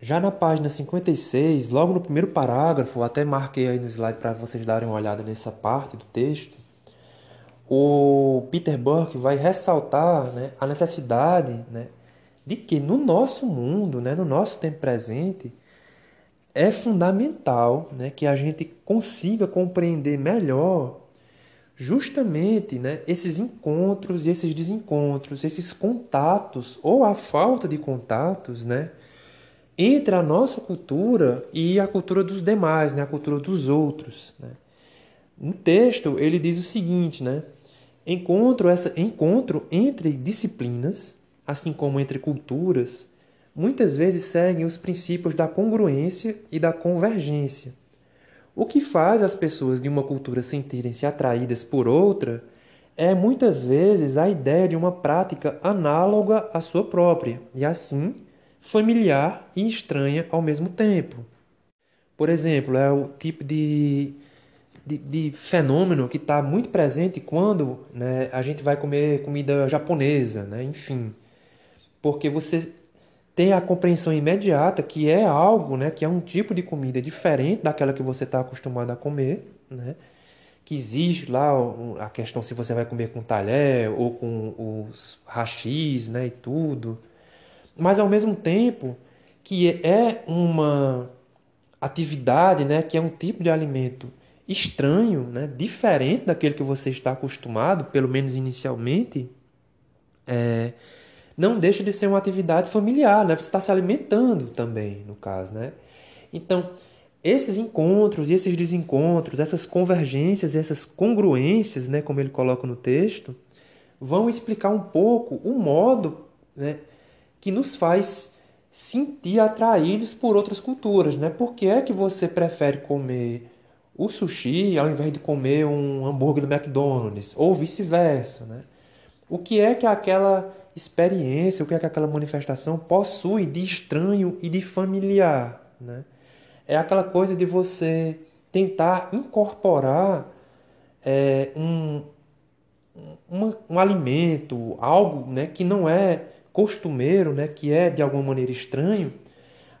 Já na página 56, logo no primeiro parágrafo, até marquei aí no slide para vocês darem uma olhada nessa parte do texto, o Peter Burke vai ressaltar né, a necessidade né, de que no nosso mundo, né, no nosso tempo presente, é fundamental né, que a gente consiga compreender melhor justamente né, esses encontros e esses desencontros, esses contatos ou a falta de contatos né, entre a nossa cultura e a cultura dos demais, né, a cultura dos outros. Né. No texto, ele diz o seguinte, né? Encontro, essa, encontro entre disciplinas, assim como entre culturas, muitas vezes seguem os princípios da congruência e da convergência. O que faz as pessoas de uma cultura sentirem-se atraídas por outra é muitas vezes a ideia de uma prática análoga à sua própria e, assim, familiar e estranha ao mesmo tempo. Por exemplo, é o tipo de de, de fenômeno que está muito presente quando né, a gente vai comer comida japonesa, né, enfim. Porque você tem a compreensão imediata que é algo, né, que é um tipo de comida diferente daquela que você está acostumado a comer, né, que existe lá a questão se você vai comer com talher ou com os rachis né, e tudo. Mas ao mesmo tempo que é uma atividade, né, que é um tipo de alimento estranho, né? diferente daquele que você está acostumado, pelo menos inicialmente, é, não deixa de ser uma atividade familiar, né? Você está se alimentando também, no caso, né? Então, esses encontros e esses desencontros, essas convergências, essas congruências, né, como ele coloca no texto, vão explicar um pouco o modo né, que nos faz sentir atraídos por outras culturas, né? Por que é que você prefere comer o sushi ao invés de comer um hambúrguer do McDonald's, ou vice-versa. Né? O que é que aquela experiência, o que é que aquela manifestação possui de estranho e de familiar? Né? É aquela coisa de você tentar incorporar é, um, um, um alimento, algo né, que não é costumeiro, né, que é de alguma maneira estranho,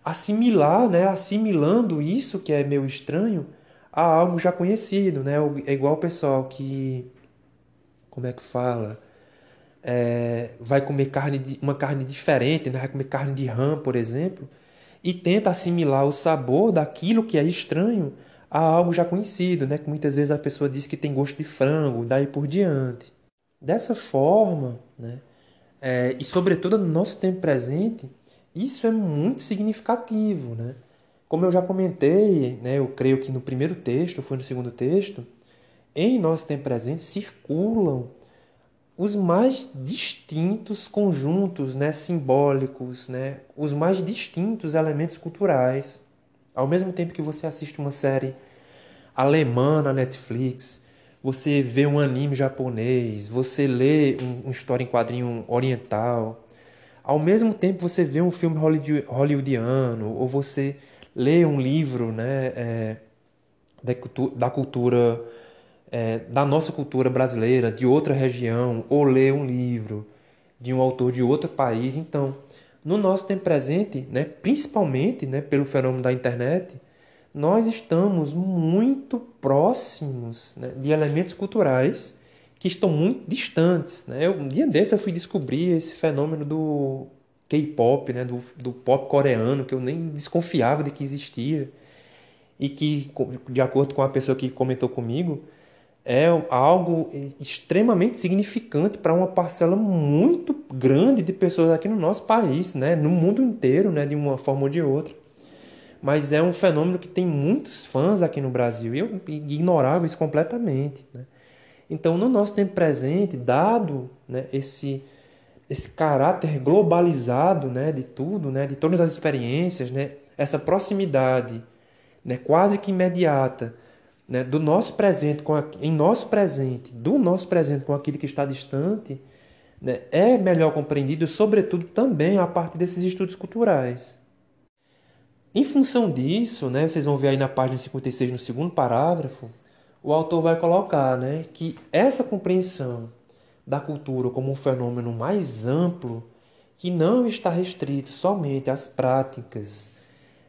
assimilar, né, assimilando isso que é meio estranho a algo já conhecido, né? É igual o pessoal que, como é que fala, é, vai comer carne, uma carne diferente, né? vai comer carne de rã, por exemplo, e tenta assimilar o sabor daquilo que é estranho a algo já conhecido, né? Que muitas vezes a pessoa diz que tem gosto de frango, daí por diante. Dessa forma, né? É, e sobretudo no nosso tempo presente, isso é muito significativo, né? Como eu já comentei, né, eu creio que no primeiro texto, foi no segundo texto, em nosso tempo presente circulam os mais distintos conjuntos né, simbólicos, né, os mais distintos elementos culturais. Ao mesmo tempo que você assiste uma série alemã na Netflix, você vê um anime japonês, você lê um, uma história em quadrinho oriental, ao mesmo tempo você vê um filme hollywoodiano, ou você ler um livro né, é, da, da cultura, é, da nossa cultura brasileira, de outra região, ou ler um livro de um autor de outro país. Então, no nosso tempo presente, né, principalmente né, pelo fenômeno da internet, nós estamos muito próximos né, de elementos culturais que estão muito distantes. Né? Um dia desse eu fui descobrir esse fenômeno do K-pop, né, do, do pop coreano, que eu nem desconfiava de que existia, e que, de acordo com a pessoa que comentou comigo, é algo extremamente significante para uma parcela muito grande de pessoas aqui no nosso país, né, no mundo inteiro, né, de uma forma ou de outra. Mas é um fenômeno que tem muitos fãs aqui no Brasil e eu ignorava isso completamente. Né? Então, no nosso tempo presente, dado né, esse esse caráter globalizado né, de tudo, né, de todas as experiências, né, essa proximidade né, quase que imediata né, do nosso presente com a, em nosso presente, do nosso presente com aquilo que está distante, né, é melhor compreendido, sobretudo também a partir desses estudos culturais. Em função disso, né, vocês vão ver aí na página 56, no segundo parágrafo, o autor vai colocar né, que essa compreensão da cultura como um fenômeno mais amplo que não está restrito somente às práticas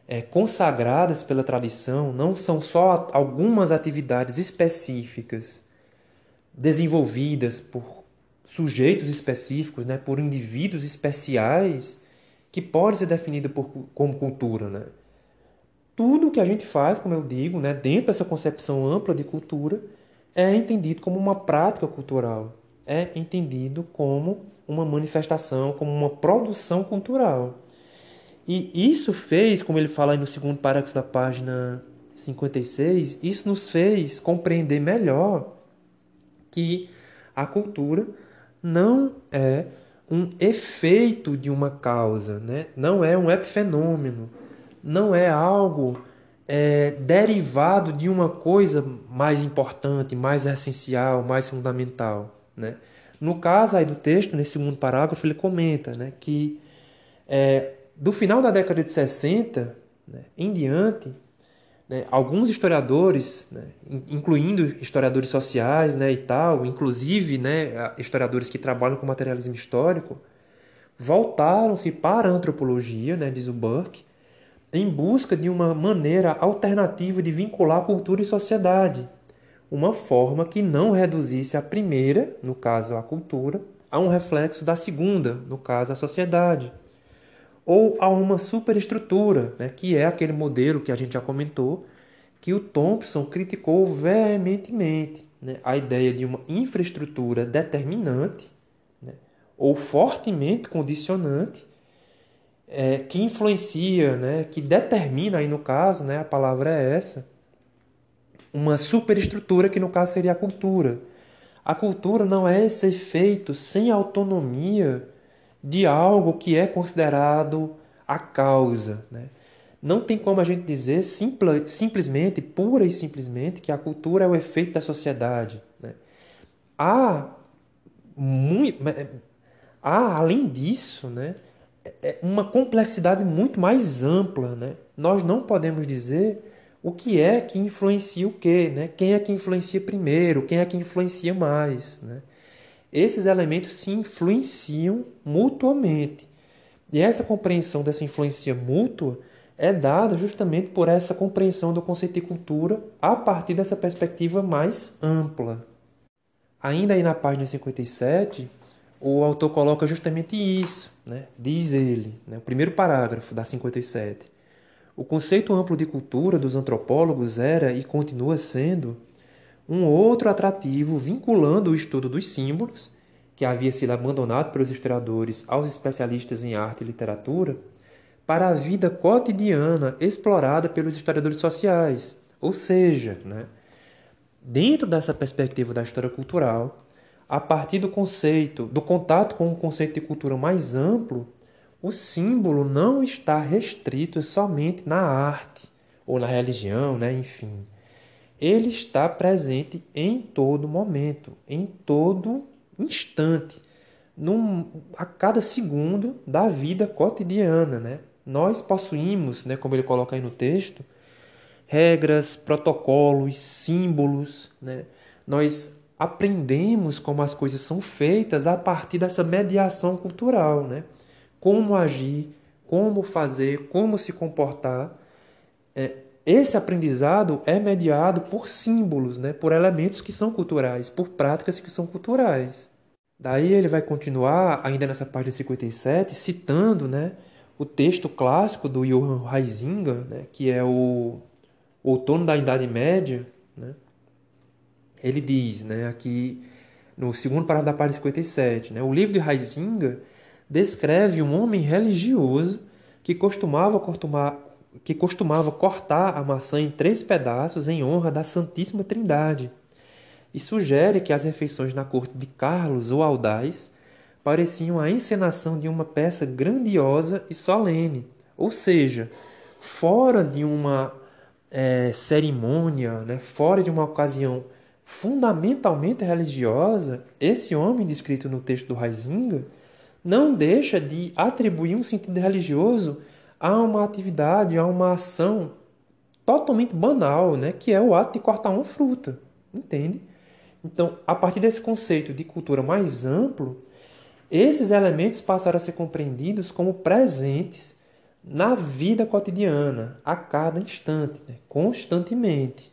é, consagradas pela tradição, não são só algumas atividades específicas desenvolvidas por sujeitos específicos, né, por indivíduos especiais, que pode ser definida por, como cultura. Né? Tudo que a gente faz, como eu digo, né, dentro dessa concepção ampla de cultura, é entendido como uma prática cultural, é entendido como uma manifestação, como uma produção cultural. E isso fez, como ele fala aí no segundo parágrafo da página 56, isso nos fez compreender melhor que a cultura não é um efeito de uma causa, né? não é um epifenômeno, não é algo é, derivado de uma coisa mais importante, mais essencial, mais fundamental. Né? No caso aí do texto, nesse segundo parágrafo, ele comenta né, que é, do final da década de 60 né, em diante, né, alguns historiadores, né, incluindo historiadores sociais né, e tal, inclusive né, historiadores que trabalham com materialismo histórico, voltaram-se para a antropologia, né, diz o Burke, em busca de uma maneira alternativa de vincular cultura e sociedade, uma forma que não reduzisse a primeira, no caso a cultura, a um reflexo da segunda, no caso a sociedade ou a uma superestrutura, né, que é aquele modelo que a gente já comentou, que o Thompson criticou veementemente. Né, a ideia de uma infraestrutura determinante né, ou fortemente condicionante é, que influencia, né, que determina, aí no caso, né, a palavra é essa, uma superestrutura que no caso seria a cultura. A cultura não é esse efeito sem autonomia de algo que é considerado a causa. Né? Não tem como a gente dizer simpla, simplesmente, pura e simplesmente, que a cultura é o efeito da sociedade. Né? Há, muito, há, além disso, né, é uma complexidade muito mais ampla. Né? Nós não podemos dizer o que é que influencia o quê, né? quem é que influencia primeiro, quem é que influencia mais. Né? esses elementos se influenciam mutuamente. E essa compreensão dessa influência mútua é dada justamente por essa compreensão do conceito de cultura a partir dessa perspectiva mais ampla. Ainda aí na página 57, o autor coloca justamente isso, né? diz ele, né? o primeiro parágrafo da 57. O conceito amplo de cultura dos antropólogos era e continua sendo um outro atrativo vinculando o estudo dos símbolos, que havia sido abandonado pelos historiadores aos especialistas em arte e literatura, para a vida cotidiana explorada pelos historiadores sociais. Ou seja, né, dentro dessa perspectiva da história cultural, a partir do conceito, do contato com um conceito de cultura mais amplo, o símbolo não está restrito somente na arte ou na religião, né, enfim ele está presente em todo momento, em todo instante, num, a cada segundo da vida cotidiana. Né? Nós possuímos, né, como ele coloca aí no texto, regras, protocolos, símbolos. Né? Nós aprendemos como as coisas são feitas a partir dessa mediação cultural. Né? Como agir, como fazer, como se comportar. É, esse aprendizado é mediado por símbolos, né? por elementos que são culturais, por práticas que são culturais. Daí ele vai continuar, ainda nessa página 57, citando né, o texto clássico do Johann Heisinger, né, que é o, outono da Idade Média. Né? Ele diz né, aqui, no segundo parágrafo da página 57, né, o livro de Heisinger descreve um homem religioso que costumava que costumava cortar a maçã em três pedaços em honra da Santíssima Trindade, e sugere que as refeições na corte de Carlos ou Aldais pareciam a encenação de uma peça grandiosa e solene, ou seja, fora de uma é, cerimônia, né, fora de uma ocasião fundamentalmente religiosa, esse homem descrito no texto do Heisinger não deixa de atribuir um sentido religioso há uma atividade, há uma ação totalmente banal, né, que é o ato de cortar uma fruta, entende? Então, a partir desse conceito de cultura mais amplo, esses elementos passaram a ser compreendidos como presentes na vida cotidiana, a cada instante, né? constantemente.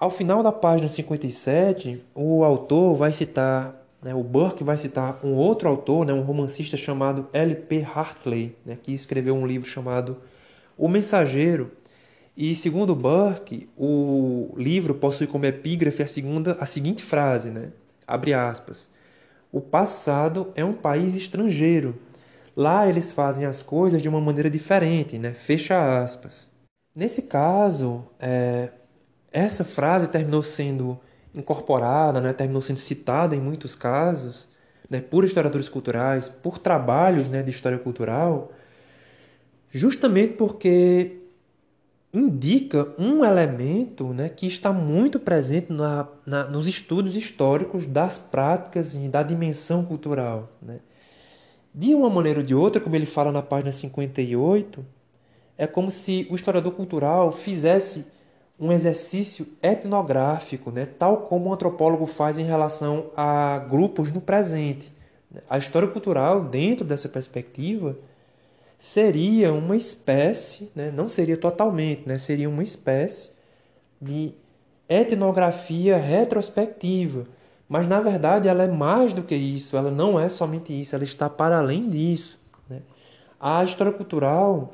Ao final da página 57, o autor vai citar, né, o Burke vai citar um outro autor, né, um romancista chamado L.P. Hartley, né, que escreveu um livro chamado O Mensageiro. E segundo Burke, o livro possui como epígrafe a, segunda, a seguinte frase, né, abre aspas, o passado é um país estrangeiro, Lá eles fazem as coisas de uma maneira diferente, né? Fecha aspas. Nesse caso, é, essa frase terminou sendo incorporada, né? terminou sendo citada em muitos casos, né? por historiadores culturais, por trabalhos né? de história cultural, justamente porque indica um elemento né, que está muito presente na, na, nos estudos históricos das práticas e da dimensão cultural. Né? De uma maneira ou de outra, como ele fala na página 58, é como se o historiador cultural fizesse um exercício etnográfico, né? tal como o antropólogo faz em relação a grupos no presente. A história cultural, dentro dessa perspectiva, seria uma espécie, né? não seria totalmente, né? seria uma espécie de etnografia retrospectiva mas na verdade ela é mais do que isso, ela não é somente isso, ela está para além disso. Né? A história cultural,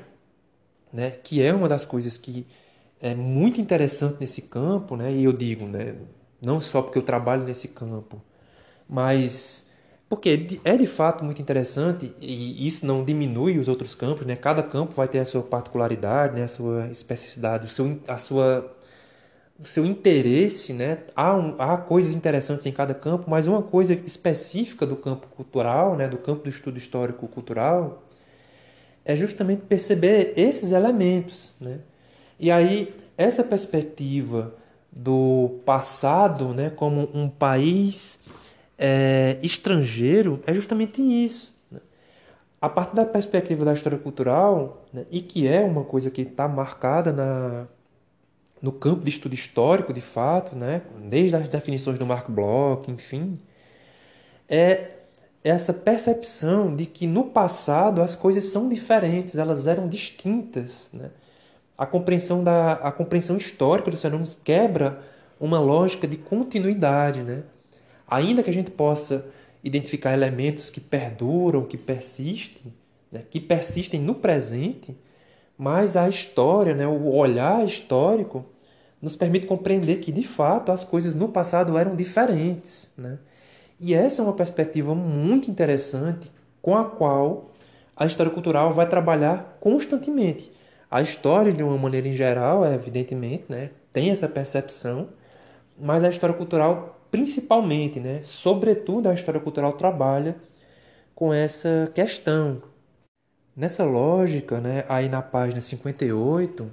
né, que é uma das coisas que é muito interessante nesse campo, né, e eu digo, né, não só porque eu trabalho nesse campo, mas porque é de fato muito interessante e isso não diminui os outros campos, né? Cada campo vai ter a sua particularidade, né? a sua especificidade, o seu, a sua o seu interesse, né? Há, um, há coisas interessantes em cada campo, mas uma coisa específica do campo cultural, né? Do campo do estudo histórico cultural, é justamente perceber esses elementos, né? E aí essa perspectiva do passado, né? Como um país é, estrangeiro é justamente isso. Né? A partir da perspectiva da história cultural, né? e que é uma coisa que está marcada na no campo de estudo histórico, de fato, né? desde as definições do Mark Bloch, enfim, é essa percepção de que no passado as coisas são diferentes, elas eram distintas. Né? A, compreensão da, a compreensão histórica dos fenômenos quebra uma lógica de continuidade. Né? Ainda que a gente possa identificar elementos que perduram, que persistem, né? que persistem no presente, mas a história, né, o olhar histórico, nos permite compreender que, de fato, as coisas no passado eram diferentes. Né? E essa é uma perspectiva muito interessante com a qual a história cultural vai trabalhar constantemente. A história, de uma maneira em geral, é, evidentemente, né, tem essa percepção, mas a história cultural, principalmente, né, sobretudo a história cultural trabalha com essa questão. Nessa lógica, né, aí na página 58,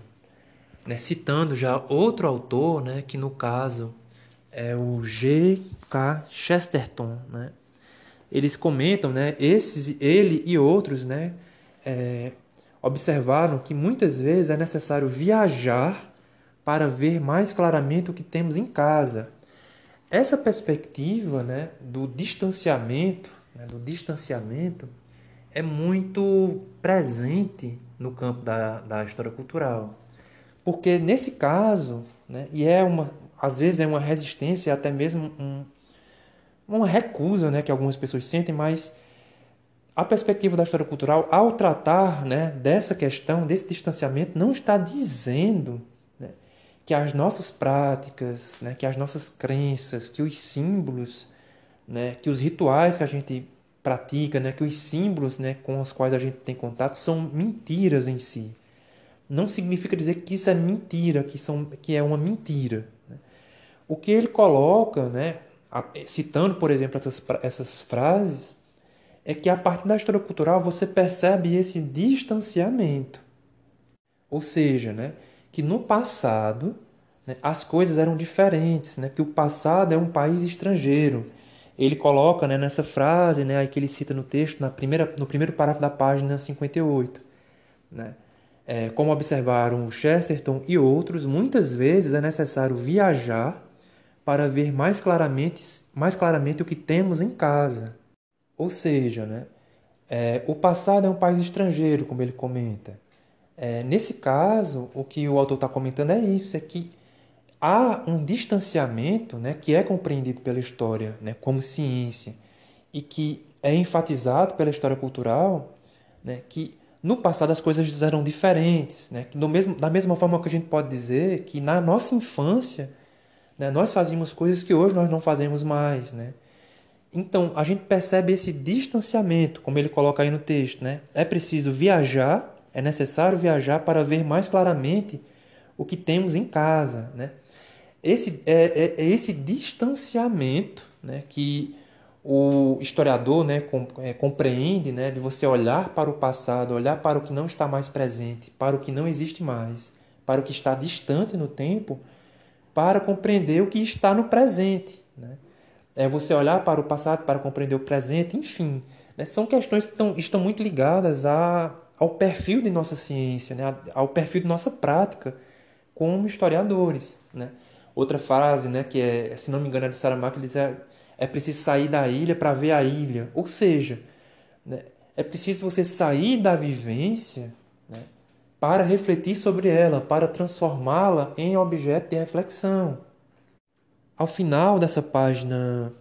né, citando já outro autor, né, que no caso é o G.K. Chesterton, né, eles comentam, né, esses, ele e outros, né, é, observaram que muitas vezes é necessário viajar para ver mais claramente o que temos em casa. Essa perspectiva, né, do distanciamento, né, do distanciamento é muito presente no campo da, da história cultural. Porque nesse caso, né, e é uma, às vezes é uma resistência, até mesmo um, uma recusa né, que algumas pessoas sentem, mas a perspectiva da história cultural, ao tratar né, dessa questão, desse distanciamento, não está dizendo né, que as nossas práticas, né, que as nossas crenças, que os símbolos, né, que os rituais que a gente pratica, né, que os símbolos né, com os quais a gente tem contato são mentiras em si. Não significa dizer que isso é mentira, que, são, que é uma mentira. Né? O que ele coloca, né, citando, por exemplo, essas, essas frases, é que a partir da história cultural você percebe esse distanciamento. Ou seja, né, que no passado né, as coisas eram diferentes, né, que o passado é um país estrangeiro, ele coloca né, nessa frase né, que ele cita no texto, na primeira, no primeiro parágrafo da página 58. Né? É, como observaram Chesterton e outros, muitas vezes é necessário viajar para ver mais claramente, mais claramente o que temos em casa. Ou seja, né, é, o passado é um país estrangeiro, como ele comenta. É, nesse caso, o que o autor está comentando é isso, é que há um distanciamento né, que é compreendido pela história né, como ciência e que é enfatizado pela história cultural, né, que no passado as coisas eram diferentes, né, que no mesmo, da mesma forma que a gente pode dizer que na nossa infância né, nós fazíamos coisas que hoje nós não fazemos mais, né, então, a gente percebe esse distanciamento, como ele coloca aí no texto. Né? É preciso viajar, é necessário viajar para ver mais claramente o que temos em casa. Né? Esse, é, é, é esse distanciamento né, que o historiador né, é, compreende né, de você olhar para o passado, olhar para o que não está mais presente, para o que não existe mais, para o que está distante no tempo, para compreender o que está no presente. Né? É você olhar para o passado para compreender o presente, enfim. Né? São questões que estão, estão muito ligadas a, ao perfil de nossa ciência, né? ao perfil de nossa prática como historiadores. Né? Outra frase, né, que é, se não me engano, é do Saramago, ele diz é, é preciso sair da ilha para ver a ilha. Ou seja, né, é preciso você sair da vivência né, para refletir sobre ela, para transformá-la em objeto de reflexão. Ao final dessa página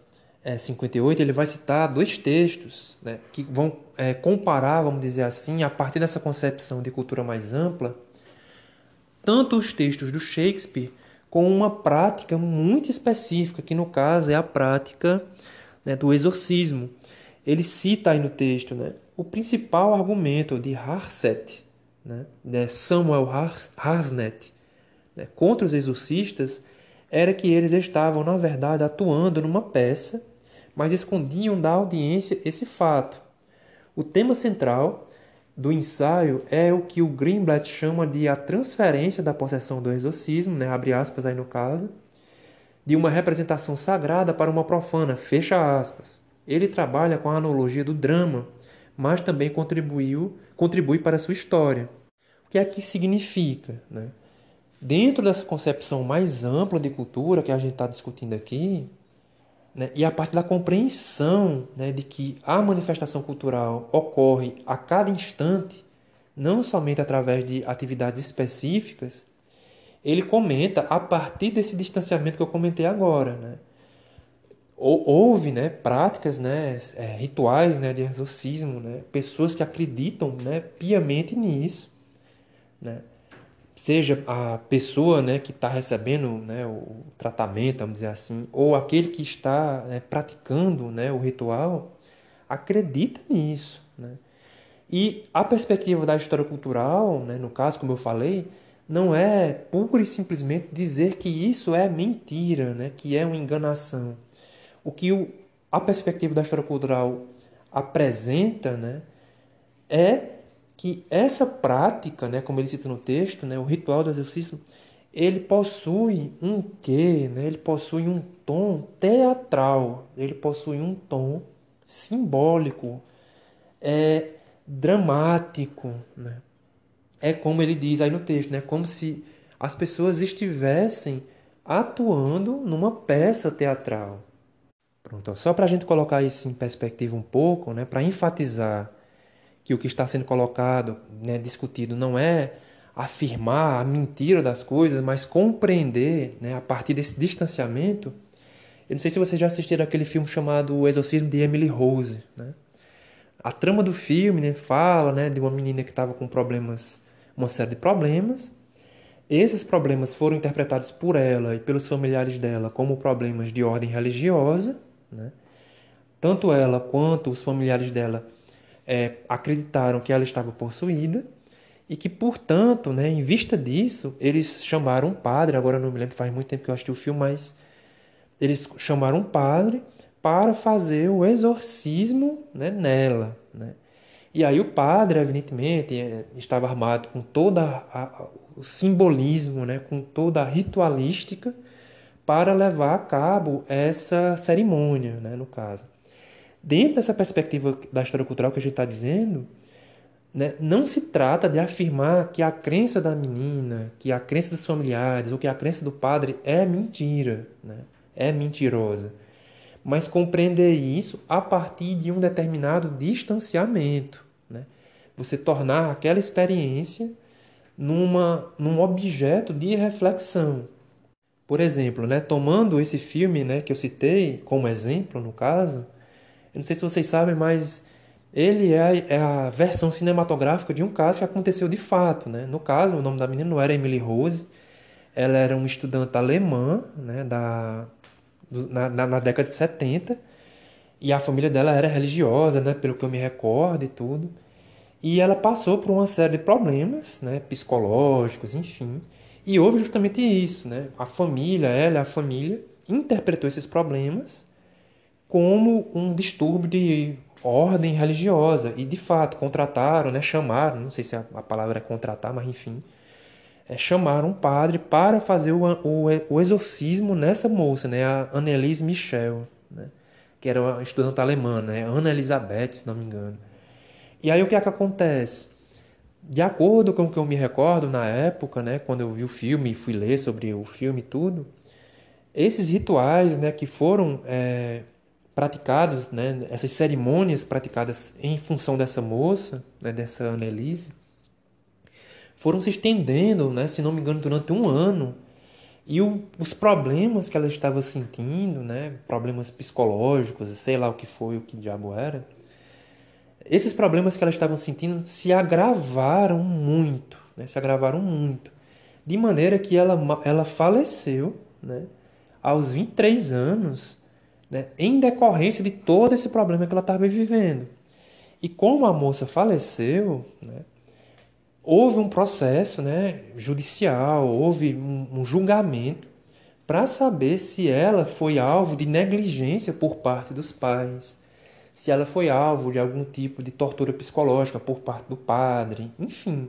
é, 58, ele vai citar dois textos né, que vão é, comparar, vamos dizer assim, a partir dessa concepção de cultura mais ampla, tanto os textos do Shakespeare com uma prática muito específica, que no caso é a prática né, do exorcismo. Ele cita aí no texto né, o principal argumento de Harset, né, Samuel Harsnet, né, contra os exorcistas era que eles estavam, na verdade, atuando numa peça, mas escondiam da audiência esse fato. O tema central do ensaio é o que o Greenblatt chama de a transferência da possessão do exorcismo, né, abre aspas aí no caso, de uma representação sagrada para uma profana, fecha aspas. Ele trabalha com a analogia do drama, mas também contribuiu, contribui para a sua história. O que é que significa? Né? Dentro dessa concepção mais ampla de cultura que a gente está discutindo aqui, né, e a partir da compreensão né, de que a manifestação cultural ocorre a cada instante, não somente através de atividades específicas, ele comenta a partir desse distanciamento que eu comentei agora. Né? Houve né, práticas, né, é, rituais né, de exorcismo, né, pessoas que acreditam né, piamente nisso. Né? Seja a pessoa né, que está recebendo né, o tratamento, vamos dizer assim, ou aquele que está né, praticando né, o ritual, acredita nisso. Né? E a perspectiva da história cultural, né, no caso, como eu falei, não é pura e simplesmente dizer que isso é mentira, né, que é uma enganação. O que o, a perspectiva da história cultural apresenta né, é que essa prática, né, como ele cita no texto, né, o ritual do exercício, ele possui um quê? Né? Ele possui um tom teatral, ele possui um tom simbólico, é dramático. Né? É como ele diz aí no texto, né? como se as pessoas estivessem atuando numa peça teatral. Pronto, só para a gente colocar isso em perspectiva um pouco, né? para enfatizar que o que está sendo colocado, né, discutido, não é afirmar a mentira das coisas, mas compreender né, a partir desse distanciamento. Eu não sei se vocês já assistiram aquele filme chamado O Exorcismo de Emily Rose. Né? A trama do filme né, fala né, de uma menina que estava com problemas, uma série de problemas. Esses problemas foram interpretados por ela e pelos familiares dela como problemas de ordem religiosa. Né? Tanto ela quanto os familiares dela é, acreditaram que ela estava possuída e que, portanto, né, em vista disso, eles chamaram um padre. Agora não me lembro, faz muito tempo que eu assisti o filme, mas eles chamaram um padre para fazer o exorcismo né, nela. Né? E aí o padre, evidentemente, é, estava armado com todo o simbolismo, né, com toda a ritualística para levar a cabo essa cerimônia, né, no caso. Dentro dessa perspectiva da história cultural que a gente está dizendo, né, não se trata de afirmar que a crença da menina, que a crença dos familiares ou que a crença do padre é mentira, né, é mentirosa. Mas compreender isso a partir de um determinado distanciamento. Né? Você tornar aquela experiência numa, num objeto de reflexão. Por exemplo, né, tomando esse filme né, que eu citei como exemplo, no caso, eu não sei se vocês sabem, mas ele é a, é a, versão cinematográfica de um caso que aconteceu de fato. Né? No caso, o nome da menina não era Emily Rose, ela era uma estudante alemã né, da, na, na, na década de 70, e a família dela era religiosa, né, pelo que eu me recordo e tudo. E ela passou por uma série de problemas né, psicológicos, enfim. E houve justamente isso. Né? A família, ela, a família, interpretou esses problemas como um distúrbio de ordem religiosa. E, de fato, contrataram, né, chamaram, não sei se a, palavra é contratar, mas enfim, é, chamaram um padre para fazer o, o, o exorcismo nessa moça, né, a Annelise Michel, né, que era uma estudante alemã, né, Ana Elizabeth, se não me engano. E aí o que é que acontece? De acordo com o que eu me recordo na época, né, quando eu vi o filme e fui ler sobre o filme e tudo, esses rituais né, que foram é, praticados, né, essas cerimônias praticadas em função dessa moça, né, dessa Annelise, foram se estendendo, né, se não me engano, durante um ano. E o, os problemas que ela estava sentindo, né, problemas psicológicos, sei lá o que foi, o que diabo era, esses problemas que ela estava sentindo se agravaram muito, né, se agravaram muito. De maneira que ela, ela faleceu né, aos 23 anos, né, em decorrência de todo esse problema que ela estava vivendo. E como a moça faleceu, né, houve um processo né, judicial, houve um, um julgamento para saber se ela foi alvo de negligência por parte dos pais, se ela foi alvo de algum tipo de tortura psicológica por parte do padre, enfim.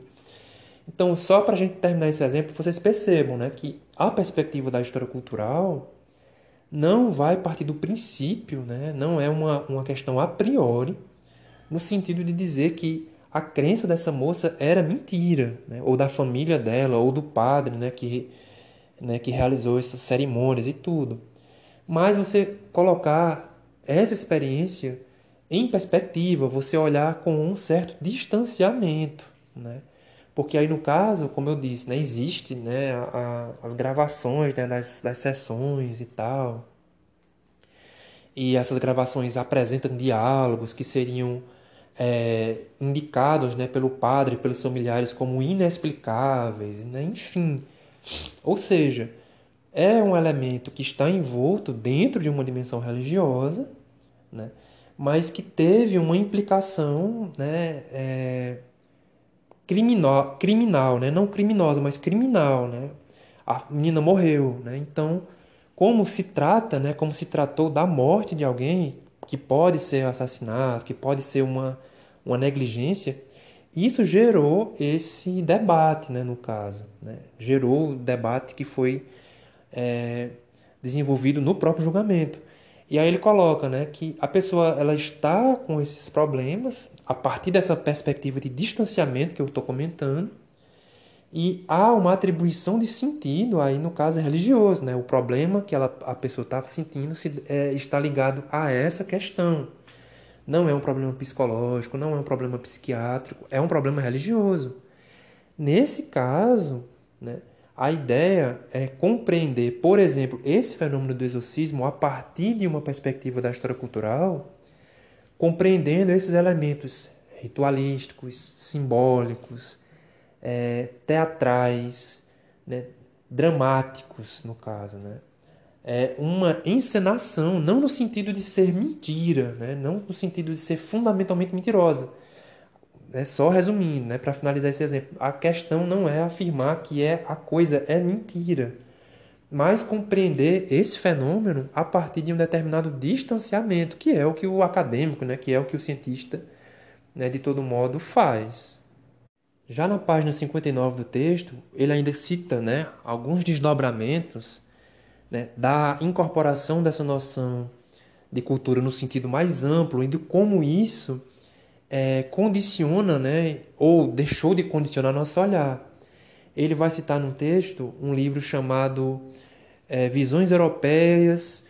Então, só para a gente terminar esse exemplo, vocês percebam né, que a perspectiva da história cultural não vai partir do princípio, né? não é uma, uma questão a priori, no sentido de dizer que a crença dessa moça era mentira, né? ou da família dela, ou do padre né? que, né? que realizou essas cerimônias e tudo. Mas você colocar essa experiência em perspectiva, você olhar com um certo distanciamento, né? Porque aí no caso, como eu disse, né, existe né, a, a, as gravações né, das, das sessões e tal. E essas gravações apresentam diálogos que seriam é, indicados né, pelo padre, pelos familiares como inexplicáveis, né? enfim. Ou seja, é um elemento que está envolto dentro de uma dimensão religiosa, né? mas que teve uma implicação né, é, criminal, criminal, né? Não criminosa, mas criminal, né? A menina morreu, né? Então, como se trata, né? Como se tratou da morte de alguém que pode ser assassinado, que pode ser uma, uma negligência, isso gerou esse debate, né? No caso, né? Gerou o debate que foi é, desenvolvido no próprio julgamento. E aí ele coloca, né, que a pessoa ela está com esses problemas a partir dessa perspectiva de distanciamento que eu estou comentando, e há uma atribuição de sentido aí no caso é religioso, né? O problema que ela, a pessoa está sentindo se, é, está ligado a essa questão. Não é um problema psicológico, não é um problema psiquiátrico, é um problema religioso. Nesse caso, né? A ideia é compreender, por exemplo, esse fenômeno do exorcismo a partir de uma perspectiva da história cultural, compreendendo esses elementos ritualísticos, simbólicos, é, teatrais, né, dramáticos, no caso. Né? É uma encenação, não no sentido de ser mentira, né? não no sentido de ser fundamentalmente mentirosa, é só resumindo, né, para finalizar esse exemplo, a questão não é afirmar que é a coisa é mentira, mas compreender esse fenômeno a partir de um determinado distanciamento, que é o que o acadêmico, né, que é o que o cientista, né, de todo modo faz. Já na página 59 do texto, ele ainda cita, né, alguns desdobramentos né, da incorporação dessa noção de cultura no sentido mais amplo e de como isso é, condiciona, né, ou deixou de condicionar nosso olhar. Ele vai citar no texto um livro chamado é, Visões Europeias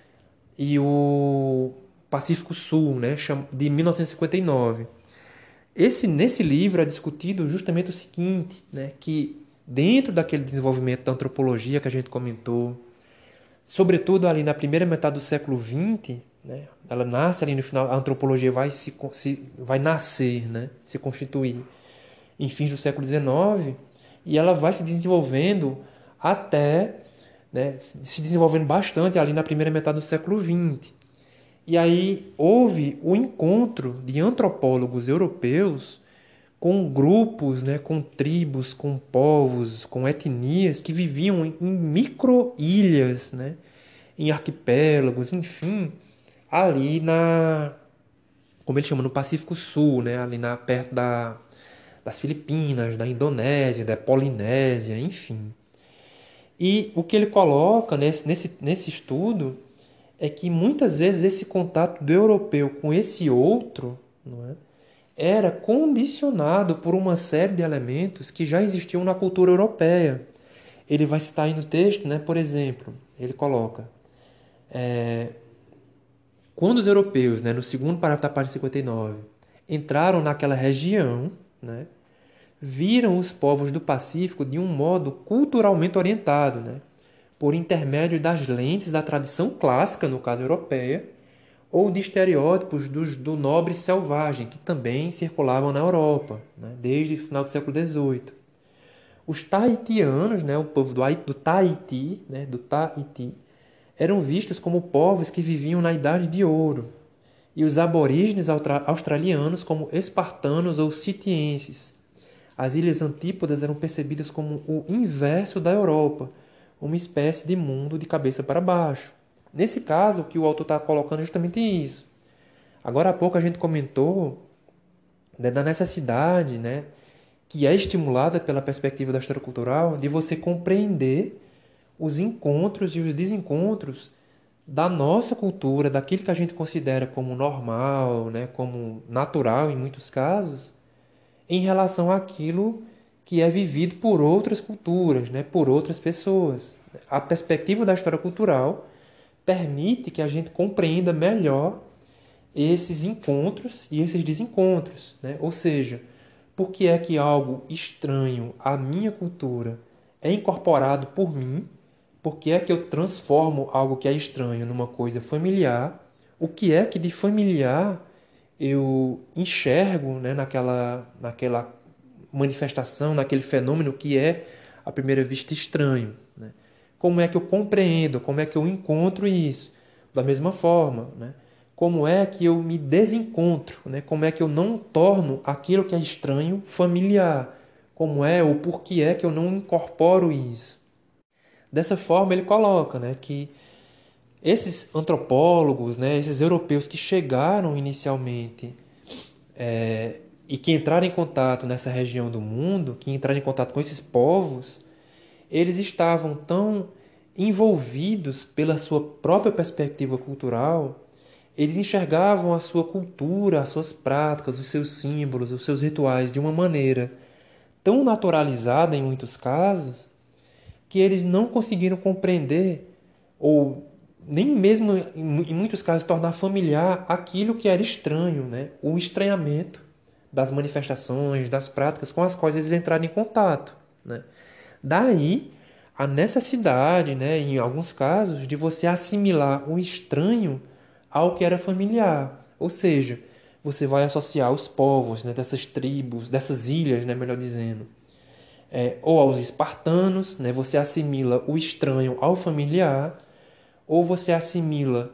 e o Pacífico Sul, né, de 1959. Esse, nesse livro é discutido justamente o seguinte, né, que dentro daquele desenvolvimento da antropologia que a gente comentou, sobretudo ali na primeira metade do século XX, né? ela nasce ali no final, a antropologia vai, se, se, vai nascer, né? se constituir em fins do século XIX, e ela vai se desenvolvendo até, né, se desenvolvendo bastante ali na primeira metade do século XX. E aí houve o encontro de antropólogos europeus com grupos, né, com tribos, com povos, com etnias que viviam em micro-ilhas, né, em arquipélagos, enfim, ali na como ele chama no Pacífico Sul, né, ali na perto da, das Filipinas, da Indonésia, da Polinésia, enfim. E o que ele coloca nesse, nesse, nesse estudo é que muitas vezes esse contato do europeu com esse outro não é, era condicionado por uma série de elementos que já existiam na cultura europeia. Ele vai citar aí no texto, né, por exemplo, ele coloca: é, quando os europeus, né, no segundo parágrafo da página 59, entraram naquela região, né, viram os povos do Pacífico de um modo culturalmente orientado, né, por intermédio das lentes da tradição clássica, no caso europeia, ou de estereótipos dos, do nobre selvagem, que também circulavam na Europa, né, desde o final do século XVIII. Os tahitianos, né, o povo do, do Tahiti, né, do Tahiti, eram vistos como povos que viviam na Idade de Ouro, e os aborígenes australianos como espartanos ou sitienses. As ilhas antípodas eram percebidas como o inverso da Europa, uma espécie de mundo de cabeça para baixo. Nesse caso, o que o autor está colocando é justamente isso. Agora há pouco a gente comentou né, da necessidade, né, que é estimulada pela perspectiva da história cultural, de você compreender os encontros e os desencontros da nossa cultura, daquilo que a gente considera como normal, né, como natural em muitos casos, em relação àquilo que é vivido por outras culturas, né, por outras pessoas. A perspectiva da história cultural permite que a gente compreenda melhor esses encontros e esses desencontros, né? Ou seja, por que é que algo estranho à minha cultura é incorporado por mim por que é que eu transformo algo que é estranho numa coisa familiar? O que é que de familiar eu enxergo né, naquela, naquela manifestação, naquele fenômeno que é, à primeira vista, estranho? Né? Como é que eu compreendo? Como é que eu encontro isso? Da mesma forma, né? como é que eu me desencontro? Né? Como é que eu não torno aquilo que é estranho familiar? Como é ou por que é que eu não incorporo isso? Dessa forma, ele coloca né, que esses antropólogos, né, esses europeus que chegaram inicialmente é, e que entraram em contato nessa região do mundo, que entraram em contato com esses povos, eles estavam tão envolvidos pela sua própria perspectiva cultural, eles enxergavam a sua cultura, as suas práticas, os seus símbolos, os seus rituais de uma maneira tão naturalizada em muitos casos que eles não conseguiram compreender ou nem mesmo em muitos casos tornar familiar aquilo que era estranho, né? O estranhamento das manifestações, das práticas com as quais eles entraram em contato, né? Daí a necessidade, né, em alguns casos, de você assimilar o estranho ao que era familiar. Ou seja, você vai associar os povos né, dessas tribos, dessas ilhas, né, melhor dizendo, é, ou aos espartanos, né? você assimila o estranho ao familiar, ou você assimila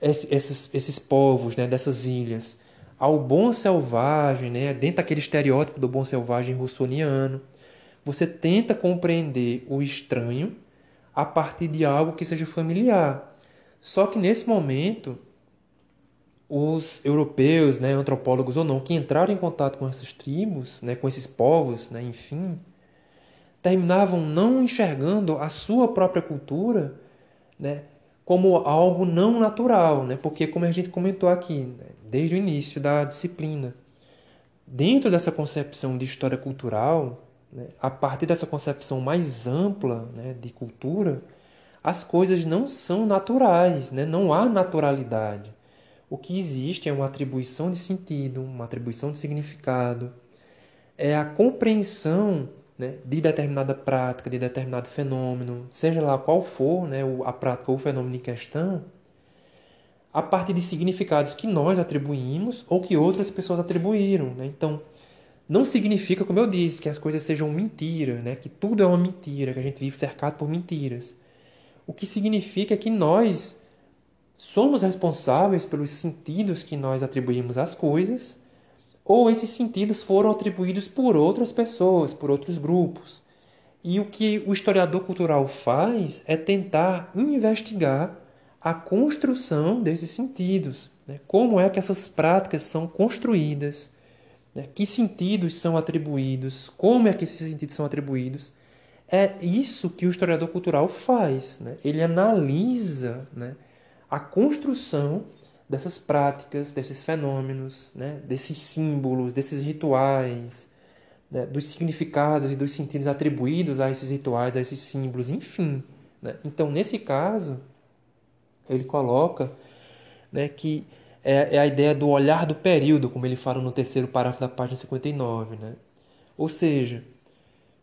esses, esses povos né? dessas ilhas ao bom selvagem, né? dentro daquele estereótipo do bom selvagem russoniano. Você tenta compreender o estranho a partir de algo que seja familiar. Só que nesse momento, os europeus, né, antropólogos ou não, que entraram em contato com essas tribos, né, com esses povos, né, enfim, terminavam não enxergando a sua própria cultura né, como algo não natural, né? porque, como a gente comentou aqui, né, desde o início da disciplina, dentro dessa concepção de história cultural, né, a partir dessa concepção mais ampla né, de cultura, as coisas não são naturais, né? não há naturalidade. O que existe é uma atribuição de sentido, uma atribuição de significado, é a compreensão né, de determinada prática, de determinado fenômeno, seja lá qual for né, a prática ou o fenômeno em questão, a partir de significados que nós atribuímos ou que outras pessoas atribuíram. Né? Então, não significa, como eu disse, que as coisas sejam mentira, né? que tudo é uma mentira, que a gente vive cercado por mentiras. O que significa é que nós somos responsáveis pelos sentidos que nós atribuímos às coisas, ou esses sentidos foram atribuídos por outras pessoas, por outros grupos. E o que o historiador cultural faz é tentar investigar a construção desses sentidos, né? como é que essas práticas são construídas, né? que sentidos são atribuídos, como é que esses sentidos são atribuídos. É isso que o historiador cultural faz. Né? Ele analisa né, a construção dessas práticas, desses fenômenos, né, desses símbolos, desses rituais, né, dos significados e dos sentidos atribuídos a esses rituais, a esses símbolos, enfim. Né? Então, nesse caso, ele coloca né, que é, é, a ideia do olhar do período, como ele fala no terceiro parágrafo da página 59. Né? Ou seja,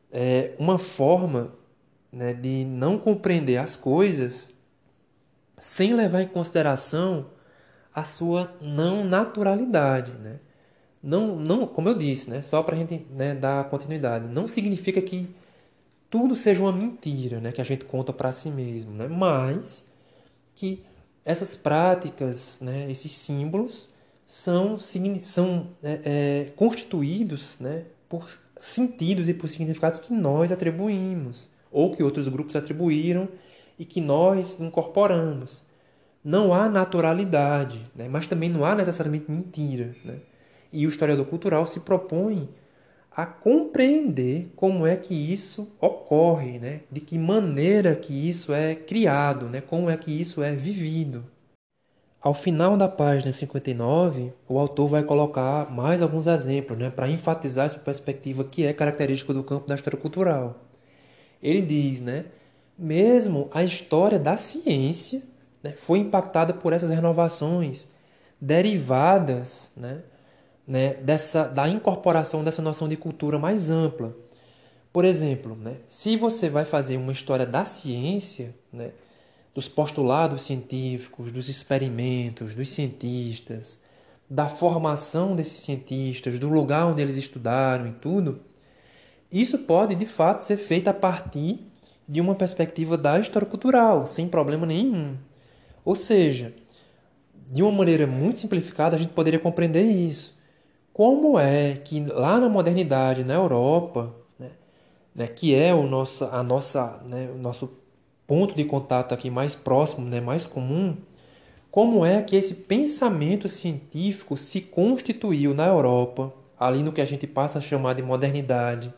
é uma forma né, de não compreender as coisas sem levar em consideração a sua não naturalidade, né? Não, não, como eu disse, né? Só para a gente né, dar continuidade, não significa que tudo seja uma mentira, né? Que a gente conta para si mesmo, né? Mas que essas práticas, né? Esses símbolos são são é, é, constituídos, né? Por sentidos e por significados que nós atribuímos ou que outros grupos atribuíram e que nós incorporamos. Não há naturalidade, né? mas também não há necessariamente mentira. Né? E o historiador cultural se propõe a compreender como é que isso ocorre, né? de que maneira que isso é criado, né? como é que isso é vivido. Ao final da página 59, o autor vai colocar mais alguns exemplos né, para enfatizar essa perspectiva que é característica do campo da história cultural. Ele diz, né, mesmo a história da ciência né, foi impactada por essas renovações derivadas né, né, dessa, da incorporação dessa noção de cultura mais ampla. Por exemplo, né, se você vai fazer uma história da ciência, né, dos postulados científicos, dos experimentos, dos cientistas, da formação desses cientistas, do lugar onde eles estudaram e tudo, isso pode de fato ser feito a partir de uma perspectiva da história cultural, sem problema nenhum. Ou seja, de uma maneira muito simplificada, a gente poderia compreender isso. Como é que lá na modernidade, na Europa, né, né, que é o nosso, a nossa, né, o nosso ponto de contato aqui mais próximo, né, mais comum, como é que esse pensamento científico se constituiu na Europa, ali no que a gente passa a chamar de modernidade,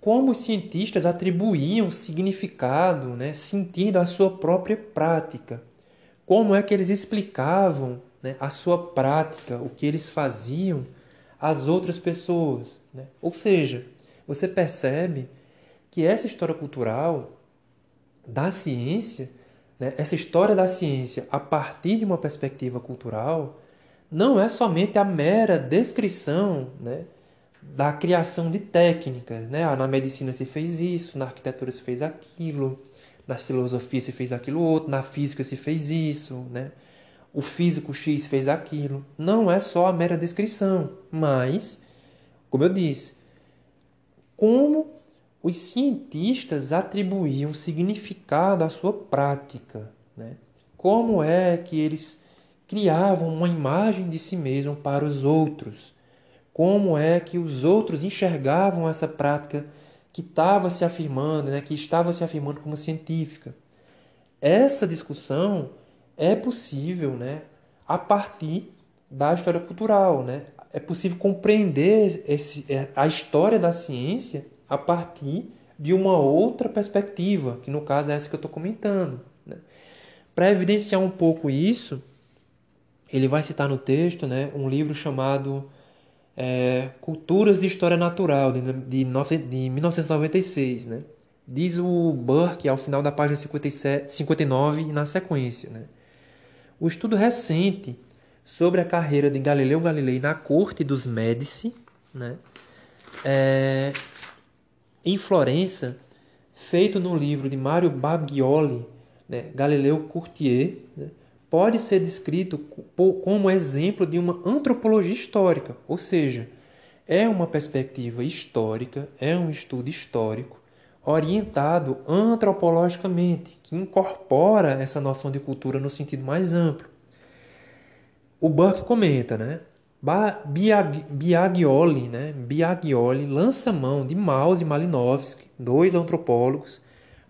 como os cientistas atribuíam significado, né, sentido à sua própria prática. Como é que eles explicavam né, a sua prática, o que eles faziam às outras pessoas. Né? Ou seja, você percebe que essa história cultural da ciência, né, essa história da ciência a partir de uma perspectiva cultural, não é somente a mera descrição né, da criação de técnicas. Né? Ah, na medicina se fez isso, na arquitetura se fez aquilo, na filosofia se fez aquilo outro, na física se fez isso, né? o físico X fez aquilo. Não é só a mera descrição, mas, como eu disse, como os cientistas atribuíam significado à sua prática. Né? Como é que eles criavam uma imagem de si mesmo para os outros como é que os outros enxergavam essa prática que estava se afirmando, né, que estava se afirmando como científica. Essa discussão é possível né, a partir da história cultural. Né? É possível compreender esse, é, a história da ciência a partir de uma outra perspectiva, que no caso é essa que eu estou comentando. Né? Para evidenciar um pouco isso, ele vai citar no texto né, um livro chamado é, Culturas de História Natural, de, de, de 1996, né? Diz o Burke ao final da página 57, 59 e na sequência, né? O estudo recente sobre a carreira de Galileu Galilei na corte dos Médici, né? É, em Florença, feito no livro de Mario Bagioli, né, Galileu Courtier, né, pode ser descrito como exemplo de uma antropologia histórica, ou seja, é uma perspectiva histórica, é um estudo histórico orientado antropologicamente, que incorpora essa noção de cultura no sentido mais amplo. O Burke comenta, né? Biagioli, né? Biagioli lança mão de Maus e Malinowski, dois antropólogos,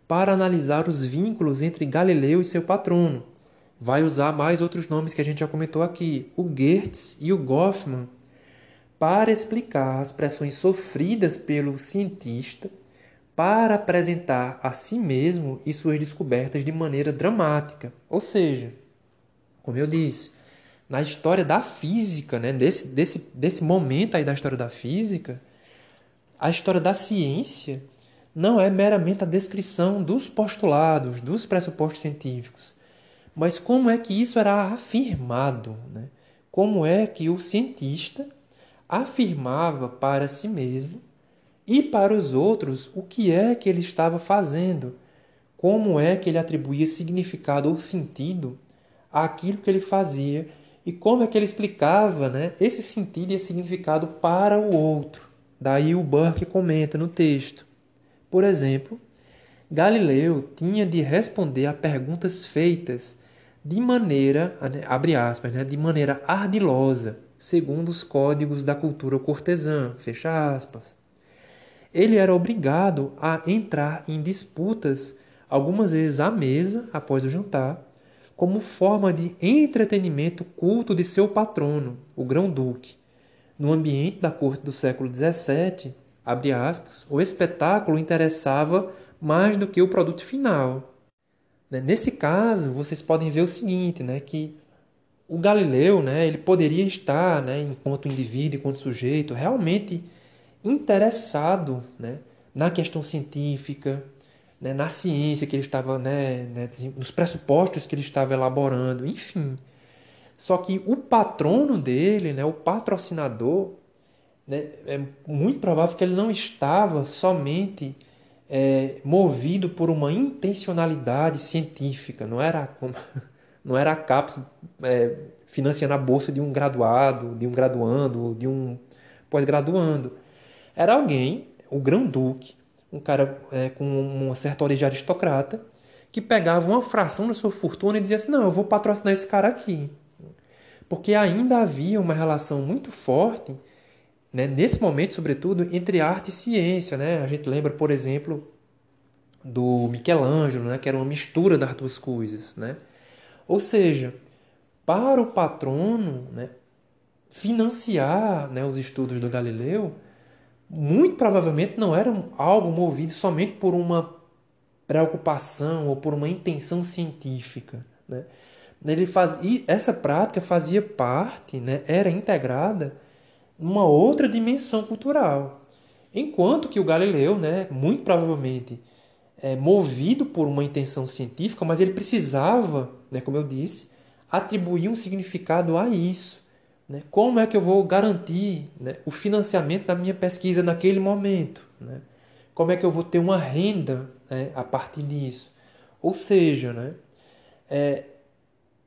para analisar os vínculos entre Galileu e seu patrono. Vai usar mais outros nomes que a gente já comentou aqui, o Goetz e o Goffman, para explicar as pressões sofridas pelo cientista para apresentar a si mesmo e suas descobertas de maneira dramática. Ou seja, como eu disse, na história da física, né, desse, desse, desse momento aí da história da física, a história da ciência não é meramente a descrição dos postulados, dos pressupostos científicos, mas como é que isso era afirmado, né? como é que o cientista afirmava para si mesmo e para os outros o que é que ele estava fazendo, como é que ele atribuía significado ou sentido àquilo que ele fazia e como é que ele explicava né, esse sentido e esse significado para o outro. Daí o Burke comenta no texto. Por exemplo, Galileu tinha de responder a perguntas feitas de maneira, abre aspas, né, de maneira ardilosa, segundo os códigos da cultura cortesã, fecha aspas. Ele era obrigado a entrar em disputas, algumas vezes à mesa após o jantar, como forma de entretenimento culto de seu patrono, o grão-duque. No ambiente da corte do século XVII, aspas, o espetáculo interessava mais do que o produto final. Né, nesse caso, vocês podem ver o seguinte, né, que o Galileu, né, ele poderia estar, né, enquanto indivíduo, enquanto sujeito, realmente interessado né, na questão científica, né, na ciência que ele estava, né, né, nos pressupostos que ele estava elaborando, enfim. Só que o patrono dele, né, o patrocinador, né, é muito provável que ele não estava somente é, movido por uma intencionalidade científica, não era não era a CAPES é, financiando a bolsa de um graduado, de um graduando, de um pós-graduando. Era alguém, o grão-duque, um cara é, com uma certa origem aristocrata, que pegava uma fração da sua fortuna e dizia assim: não, eu vou patrocinar esse cara aqui. Porque ainda havia uma relação muito forte, né, nesse momento, sobretudo, entre arte e ciência. Né? A gente lembra, por exemplo, do Michelangelo, né, que era uma mistura das duas coisas. Né? Ou seja, para o patrono né, financiar né, os estudos do Galileu, muito provavelmente não era algo movido somente por uma preocupação ou por uma intenção científica. Né? Ele faz, e essa prática fazia parte, né, era integrada numa outra dimensão cultural. Enquanto que o Galileu, né, muito provavelmente, é movido por uma intenção científica, mas ele precisava, né, como eu disse, atribuir um significado a isso. Né? Como é que eu vou garantir né, o financiamento da minha pesquisa naquele momento? Né? Como é que eu vou ter uma renda né, a partir disso? Ou seja, né, é,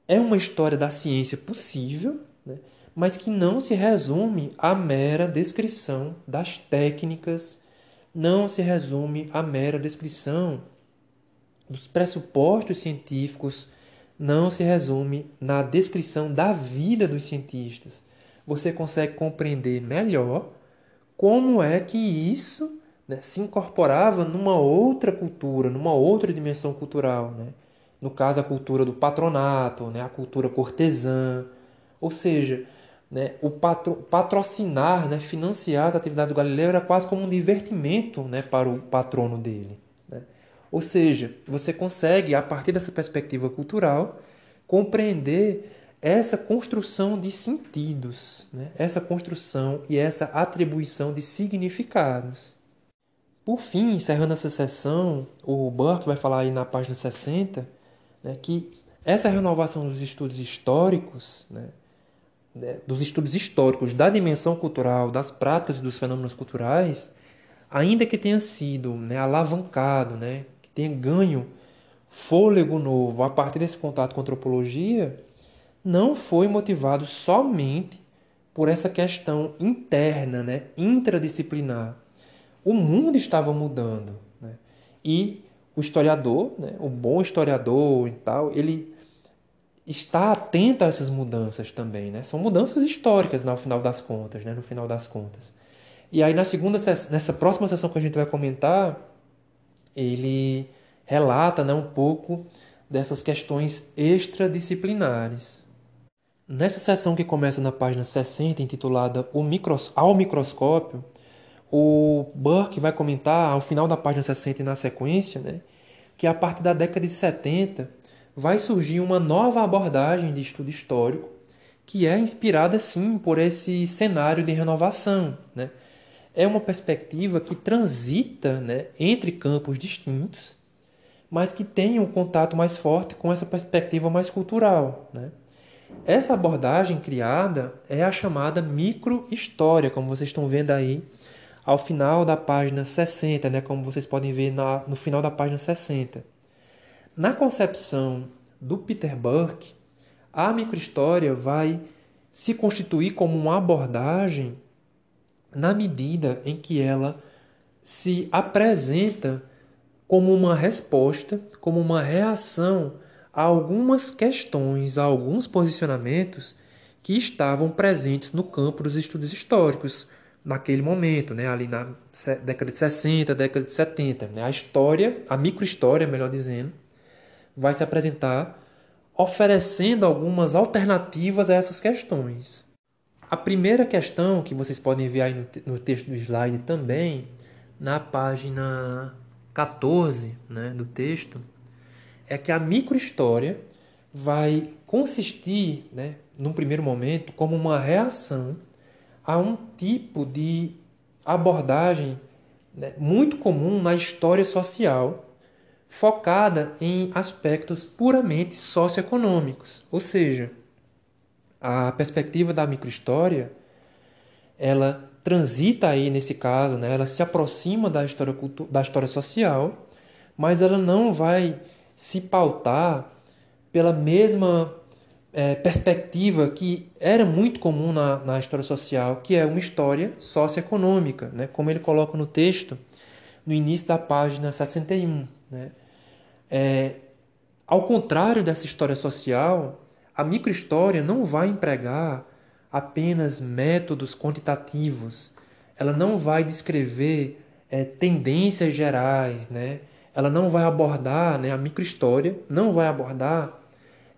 é uma história da ciência possível, mas que não se resume à mera descrição das técnicas, não se resume à mera descrição dos pressupostos científicos não se resume na descrição da vida dos cientistas. Você consegue compreender melhor como é que isso né, se incorporava numa outra cultura, numa outra dimensão cultural. Né? No caso, a cultura do patronato, né, a cultura cortesã. Ou seja, né, o patro, patrocinar, né, financiar as atividades do Galileu era quase como um divertimento né, para o patrono dele. Ou seja, você consegue, a partir dessa perspectiva cultural, compreender essa construção de sentidos, né? essa construção e essa atribuição de significados. Por fim, encerrando essa sessão, o Burke vai falar aí na página 60 né, que essa renovação dos estudos históricos, né, né, dos estudos históricos da dimensão cultural, das práticas e dos fenômenos culturais, ainda que tenha sido né, alavancado, né, que tenha ganho fôlego novo a partir desse contato com a antropologia, não foi motivado somente por essa questão interna, né, intradisciplinar. O mundo estava mudando. Né? E o historiador, né, o bom historiador e tal, ele está atento a essas mudanças também. Né? São mudanças históricas no final das contas. Né? No final das contas. E aí na segunda nessa próxima sessão que a gente vai comentar, ele relata né, um pouco dessas questões extradisciplinares. Nessa sessão que começa na página 60, intitulada o micros... Ao Microscópio, o Burke vai comentar ao final da página 60 e na sequência né, que a partir da década de 70 vai surgir uma nova abordagem de estudo histórico que é inspirada sim por esse cenário de renovação. Né? É uma perspectiva que transita né, entre campos distintos, mas que tem um contato mais forte com essa perspectiva mais cultural. Né? Essa abordagem criada é a chamada microhistória, como vocês estão vendo aí ao final da página 60, né, como vocês podem ver na, no final da página 60. Na concepção do Peter Burke, a microhistória vai se constituir como uma abordagem na medida em que ela se apresenta como uma resposta, como uma reação a algumas questões, a alguns posicionamentos que estavam presentes no campo dos estudos históricos naquele momento, né? ali na década de 60, década de 70. Né? A história, a microhistória, melhor dizendo, vai se apresentar oferecendo algumas alternativas a essas questões. A primeira questão que vocês podem ver aí no, texto do slide também, na página 14 né, do texto, é que a microhistória vai consistir, né, num primeiro momento, como uma reação a um tipo de abordagem né, muito comum na história social, focada em aspectos puramente socioeconômicos. Ou seja, a perspectiva da microhistória ela transita aí nesse caso, né? ela se aproxima da história, da história social, mas ela não vai se pautar pela mesma é, perspectiva que era muito comum na, na história social, que é uma história socioeconômica, né? como ele coloca no texto, no início da página 61. Né? É, ao contrário dessa história social, a microhistória não vai empregar apenas métodos quantitativos, ela não vai descrever é, tendências gerais, né? ela não vai abordar, né, a microhistória não vai abordar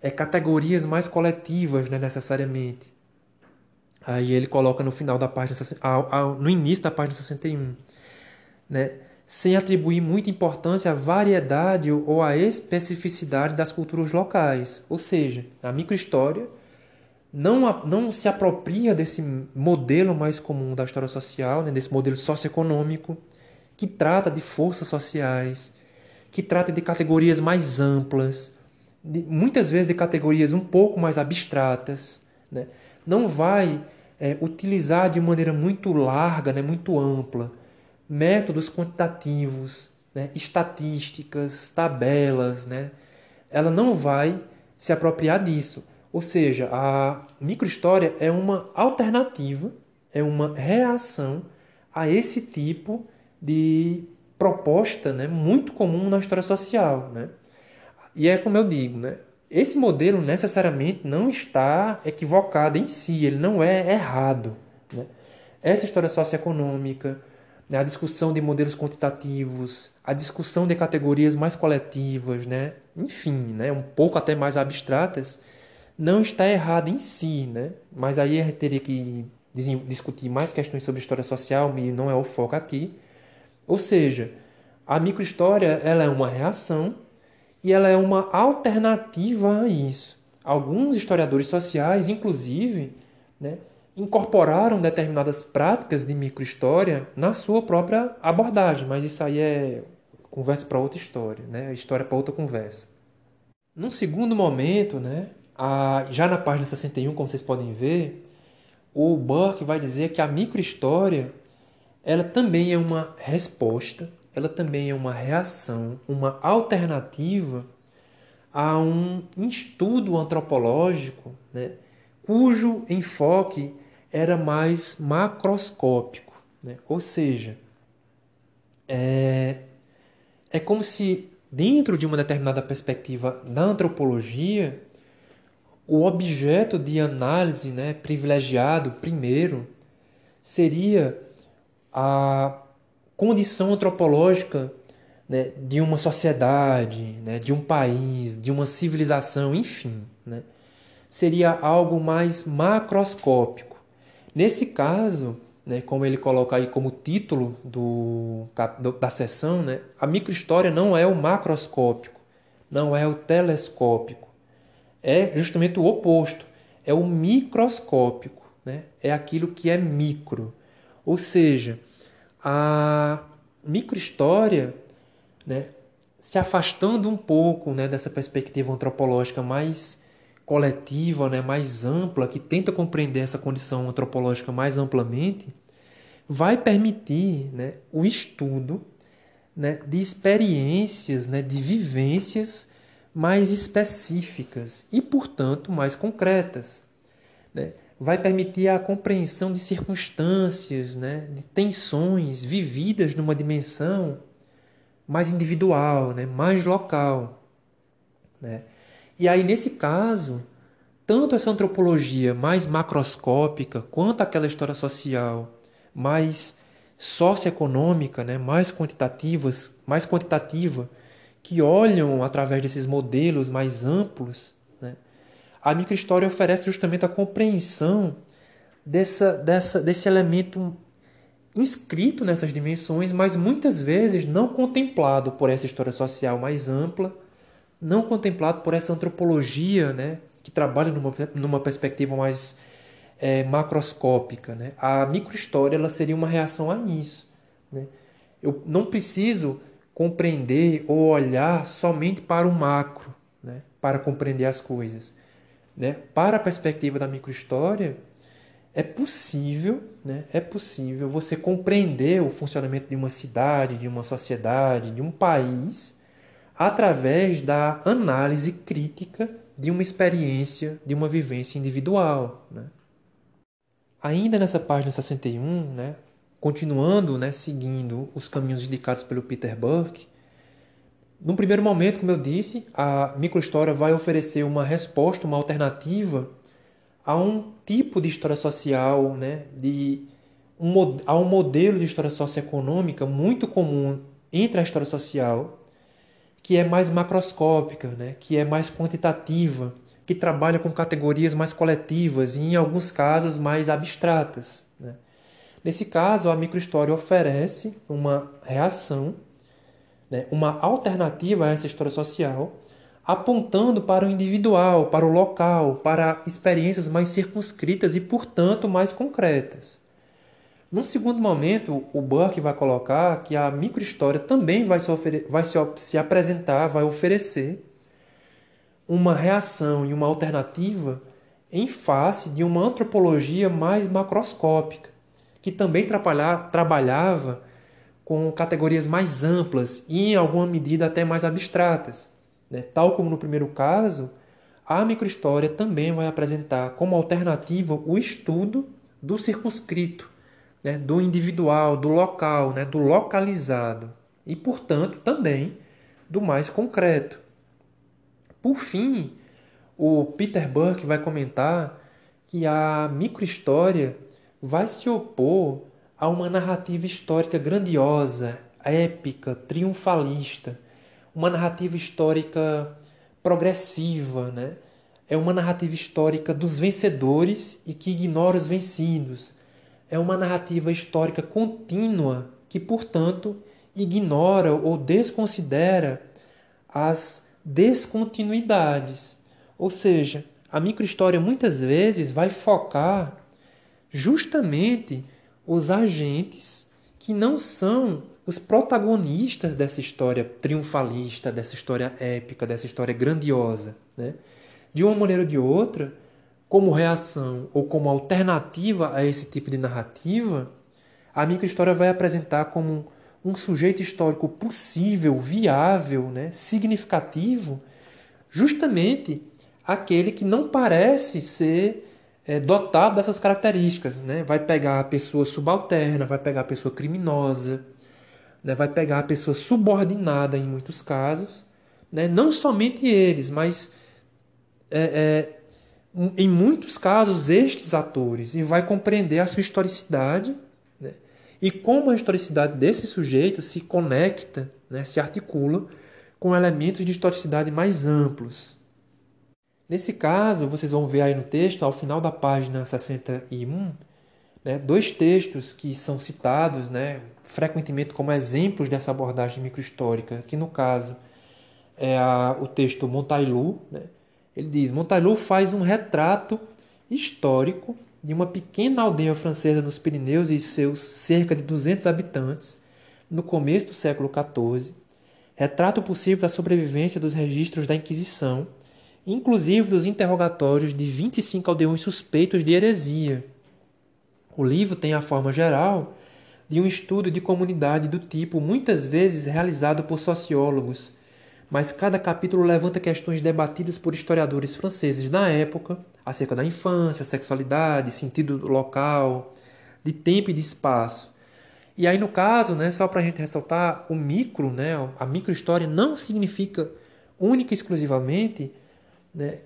é, categorias mais coletivas né, necessariamente. Aí ele coloca no final da página, no início da página 61, né, sem atribuir muita importância à variedade ou à especificidade das culturas locais. Ou seja, a microhistória não, não se apropria desse modelo mais comum da história social, né, desse modelo socioeconômico, que trata de forças sociais, que trata de categorias mais amplas, de, muitas vezes de categorias um pouco mais abstratas, né? não vai é, utilizar de maneira muito larga, né, muito ampla, métodos quantitativos, né, estatísticas, tabelas. Né? Ela não vai se apropriar disso. Ou seja, a microhistória é uma alternativa, é uma reação a esse tipo de proposta né, muito comum na história social. Né? E é como eu digo, né? esse modelo necessariamente não está equivocado em si, ele não é errado. Né? Essa história socioeconômica, né? a discussão de modelos quantitativos, a discussão de categorias mais coletivas, né? enfim, né? um pouco até mais abstratas, não está errada em si. Né? Mas aí a gente teria que discutir mais questões sobre história social, e não é o foco aqui. Ou seja, a microhistória ela é uma reação e ela é uma alternativa a isso. Alguns historiadores sociais, inclusive, né, incorporaram determinadas práticas de microhistória na sua própria abordagem, mas isso aí é conversa para outra história, né? História para outra conversa. Num segundo momento, né, a, já na página 61, como vocês podem ver, o Burke vai dizer que a microhistória ela também é uma resposta, ela também é uma reação, uma alternativa a um estudo antropológico, né, cujo enfoque era mais macroscópico, né? ou seja, é, é como se dentro de uma determinada perspectiva da antropologia o objeto de análise né, privilegiado primeiro seria a condição antropológica né, de uma sociedade, né, de um país, de uma civilização, enfim. Né, seria algo mais macroscópico. Nesse caso, né, como ele coloca aí como título do, da sessão, né, a microhistória não é o macroscópico, não é o telescópico é justamente o oposto, é o microscópico, né? é aquilo que é micro. Ou seja, a microhistória, né, se afastando um pouco né, dessa perspectiva antropológica mais coletiva, né, mais ampla, que tenta compreender essa condição antropológica mais amplamente, vai permitir né, o estudo né, de experiências, né, de vivências mais específicas e, portanto, mais concretas. Né? Vai permitir a compreensão de circunstâncias, né? de tensões vividas numa dimensão mais individual, né? mais local. Né? E aí, nesse caso, tanto essa antropologia mais macroscópica quanto aquela história social mais socioeconômica, né? mais quantitativas, mais quantitativa, que olham através desses modelos mais amplos, né? a microhistória oferece justamente a compreensão dessa, dessa, desse elemento inscrito nessas dimensões, mas muitas vezes não contemplado por essa história social mais ampla, não contemplado por essa antropologia né? que trabalha numa, numa perspectiva mais é, macroscópica. Né? A microhistória ela seria uma reação a isso. Né? Eu não preciso compreender ou olhar somente para o macro, né? para compreender as coisas. Né? Para a perspectiva da microhistória, é possível, né? é possível você compreender o funcionamento de uma cidade, de uma sociedade, de um país, através da análise crítica de uma experiência, de uma vivência individual. Né? Ainda nessa página 61, né, continuando, né, seguindo os caminhos indicados pelo Peter Burke, num primeiro momento, como eu disse, a microhistória vai oferecer uma resposta, uma alternativa a um tipo de história social, né, de um, a um modelo de história socioeconômica muito comum entre a história social, que é mais macroscópica, né, que é mais quantitativa, que trabalha com categorias mais coletivas e, em alguns casos, mais abstratas. Né. Nesse caso, a microhistória oferece uma reação, né, uma alternativa a essa história social, apontando para o individual, para o local, para experiências mais circunscritas e, portanto, mais concretas. Num segundo momento, o Burke vai colocar que a microhistória também vai, se, vai se, se apresentar, vai oferecer uma reação e uma alternativa em face de uma antropologia mais macroscópica, que também trabalhava com categorias mais amplas e, em alguma medida, até mais abstratas. Né? Tal como no primeiro caso, a microhistória também vai apresentar como alternativa o estudo do circunscrito, né? do individual, do local, né? do localizado e, portanto, também do mais concreto. Por fim, o Peter Burke vai comentar que a microhistória vai se opor a uma narrativa histórica grandiosa, épica, triunfalista, uma narrativa histórica progressiva, né? É uma narrativa histórica dos vencedores e que ignora os vencidos. É uma narrativa histórica contínua que, portanto, ignora ou desconsidera as descontinuidades. Ou seja, a microhistória muitas vezes vai focar justamente os agentes que não são os protagonistas dessa história triunfalista, dessa história épica, dessa história grandiosa. Né? De uma maneira ou de outra, como reação ou como alternativa a esse tipo de narrativa, a microhistória vai apresentar como um sujeito histórico possível, viável, né, significativo, justamente aquele que não parece ser é, dotado dessas características. Né? Vai pegar a pessoa subalterna, vai pegar a pessoa criminosa, né? vai pegar a pessoa subordinada em muitos casos. Né? Não somente eles, mas é, é, em muitos casos estes atores, e vai compreender a sua historicidade né? e como a historicidade desse sujeito se conecta, né? se articula com elementos de historicidade mais amplos. Nesse caso, vocês vão ver aí no texto, ao final da página 61, né, dois textos que são citados né, frequentemente como exemplos dessa abordagem microhistórica, que no caso é a, o texto Montailu. Né, ele diz: Montailu faz um retrato histórico de uma pequena aldeia francesa nos Pirineus e seus cerca de 200 habitantes no começo do século XIV, retrato possível da sobrevivência dos registros da Inquisição inclusive dos interrogatórios de 25 aldeões suspeitos de heresia. O livro tem a forma geral de um estudo de comunidade do tipo muitas vezes realizado por sociólogos, mas cada capítulo levanta questões debatidas por historiadores franceses da época acerca da infância, sexualidade, sentido local, de tempo e de espaço. E aí no caso, né, só para a gente ressaltar, o micro, né, a microhistória não significa única e exclusivamente né,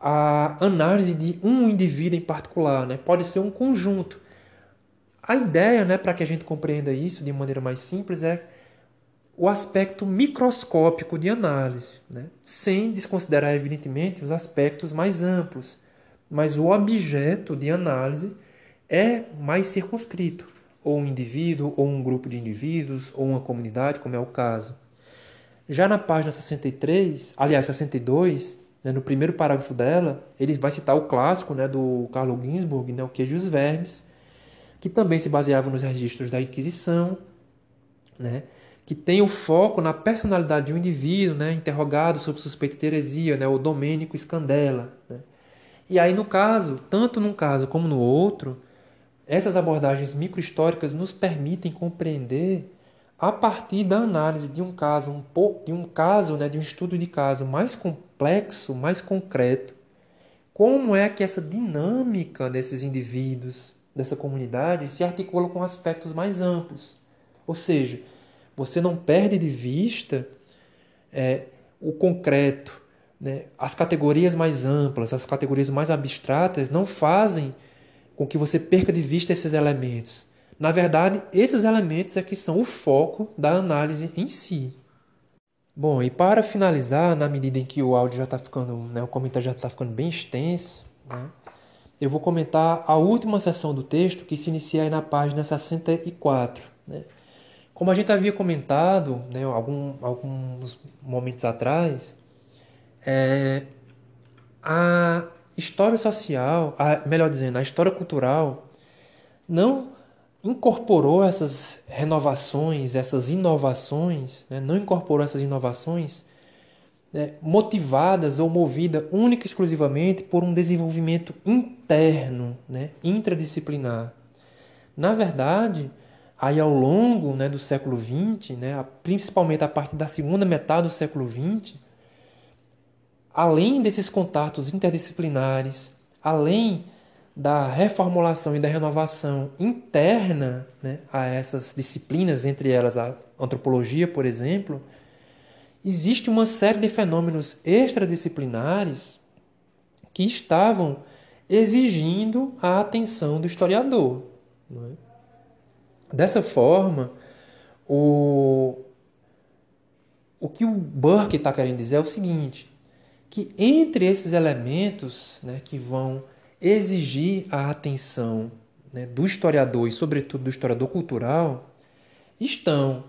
a análise de um indivíduo em particular, né? pode ser um conjunto. A ideia, né, para que a gente compreenda isso de maneira mais simples, é o aspecto microscópico de análise, né? sem desconsiderar, evidentemente, os aspectos mais amplos. Mas o objeto de análise é mais circunscrito, ou um indivíduo, ou um grupo de indivíduos, ou uma comunidade, como é o caso. Já na página 63, aliás, 62, né, no primeiro parágrafo dela, ele vai citar o clássico né, do Carlo Ginzburg, né, o Queijo e os Vermes, que também se baseava nos registros da Inquisição, né, que tem o foco na personalidade de um indivíduo né, interrogado sob suspeita de heresia, né, o Domênico Scandella. Né. E aí, no caso, tanto num caso como no outro, essas abordagens microhistóricas nos permitem compreender a partir da análise de um caso um pouco de um caso, né, de um estudo de caso mais complexo, mais concreto, como é que essa dinâmica desses indivíduos, dessa comunidade, se articula com aspectos mais amplos. Ou seja, você não perde de vista é, o concreto, né? as categorias mais amplas, as categorias mais abstratas não fazem com que você perca de vista esses elementos. Na verdade, esses elementos é que são o foco da análise em si. Bom, e para finalizar, na medida em que o áudio já está ficando, né, o comentário já está ficando bem extenso, né, eu vou comentar a última seção do texto que se inicia aí na página 64. Né. Como a gente havia comentado né, algum, alguns momentos atrás, é, a história social, a, melhor dizendo, a história cultural não incorporou essas renovações, essas inovações, né? não incorporou essas inovações né? motivadas ou movidas única e exclusivamente por um desenvolvimento interno, né? intradisciplinar. Na verdade, aí ao longo né, do século XX, né, principalmente a partir da segunda metade do século XX, além desses contatos interdisciplinares, além da reformulação e da renovação interna né, a essas disciplinas, entre elas a antropologia, por exemplo, existe uma série de fenômenos extradisciplinares que estavam exigindo a atenção do historiador. É? Dessa forma, o, o que o Burke está querendo dizer é o seguinte: que entre esses elementos né, que vão exigir a atenção né, do historiador e, sobretudo, do historiador cultural, estão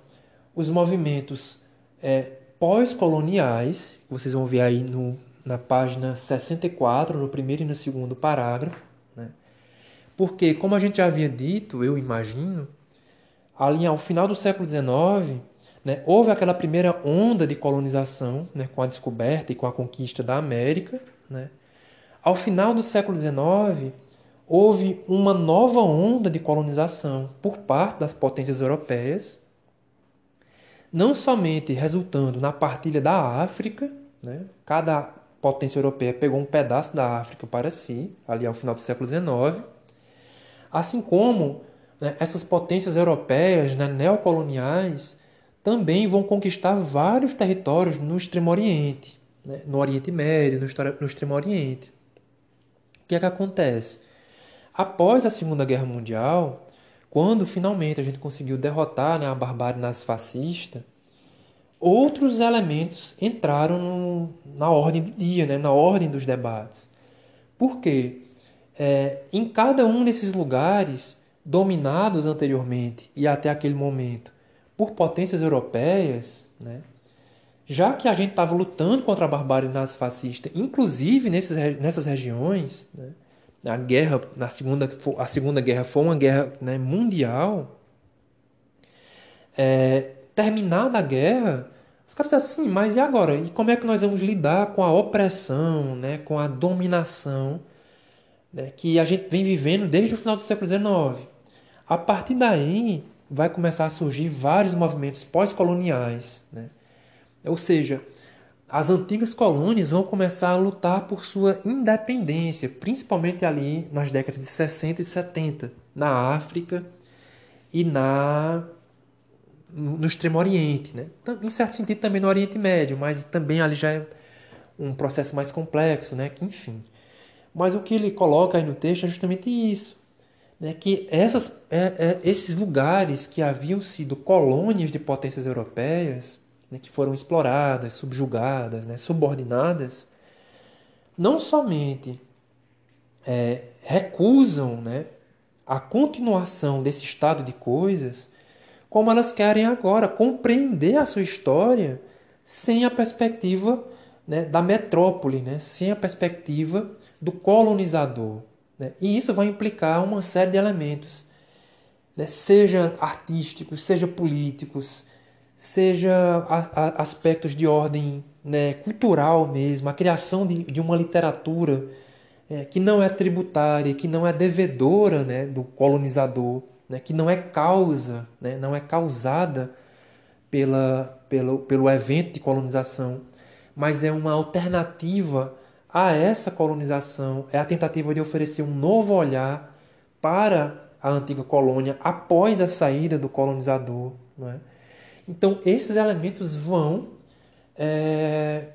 os movimentos é, pós-coloniais, vocês vão ver aí no, na página 64, no primeiro e no segundo parágrafo. Né? Porque, como a gente já havia dito, eu imagino, ali ao final do século XIX, né, houve aquela primeira onda de colonização né, com a descoberta e com a conquista da América. Né? Ao final do século XIX, houve uma nova onda de colonização por parte das potências europeias, não somente resultando na partilha da África, né? cada potência europeia pegou um pedaço da África para si, ali ao final do século XIX, assim como né, essas potências europeias né, neocoloniais também vão conquistar vários territórios no Extremo Oriente, né, no Oriente Médio, no, no Extremo Oriente. O que é que acontece? Após a Segunda Guerra Mundial, quando finalmente a gente conseguiu derrotar né, a barbárie nazifascista, outros elementos entraram no, na ordem do dia, né, na ordem dos debates. Por quê? É, em cada um desses lugares, dominados anteriormente e até aquele momento por potências europeias, né, já que a gente estava lutando contra a barbárie nazifascista, inclusive nesses, nessas regiões, né, a guerra na segunda a segunda guerra foi uma guerra né, mundial é, terminada a guerra os caras dizem assim mas e agora? E como é que nós vamos lidar com a opressão né com a dominação né, que a gente vem vivendo desde o final do século XIX a partir daí vai começar a surgir vários movimentos pós-coloniais né? ou seja as antigas colônias vão começar a lutar por sua independência, principalmente ali nas décadas de 60 e 70, na África e na no Extremo Oriente, né? Em certo sentido também no Oriente Médio, mas também ali já é um processo mais complexo, né? Que enfim. Mas o que ele coloca aí no texto é justamente isso, né? Que essas, é, é, esses lugares que haviam sido colônias de potências europeias né, que foram exploradas, subjugadas, né, subordinadas, não somente é, recusam né, a continuação desse estado de coisas, como elas querem agora compreender a sua história sem a perspectiva né, da metrópole, né, sem a perspectiva do colonizador. Né? E isso vai implicar uma série de elementos, né, seja artísticos, seja políticos, seja a, a, aspectos de ordem né, cultural mesmo, a criação de, de uma literatura é, que não é tributária, que não é devedora né, do colonizador, né, que não é causa, né, não é causada pela, pelo, pelo evento de colonização, mas é uma alternativa a essa colonização, é a tentativa de oferecer um novo olhar para a antiga colônia após a saída do colonizador. É? Então, esses elementos vão é,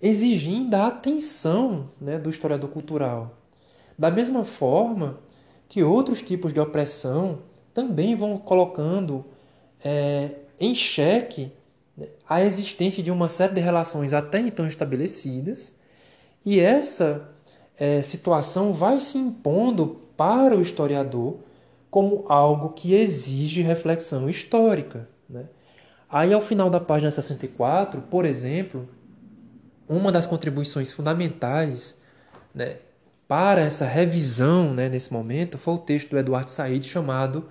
exigindo a atenção né, do historiador cultural. Da mesma forma que outros tipos de opressão também vão colocando é, em xeque né, a existência de uma série de relações até então estabelecidas, e essa é, situação vai se impondo para o historiador como algo que exige reflexão histórica. Né? Aí, ao final da página 64, por exemplo, uma das contribuições fundamentais né, para essa revisão né, nesse momento foi o texto do Eduardo Said chamado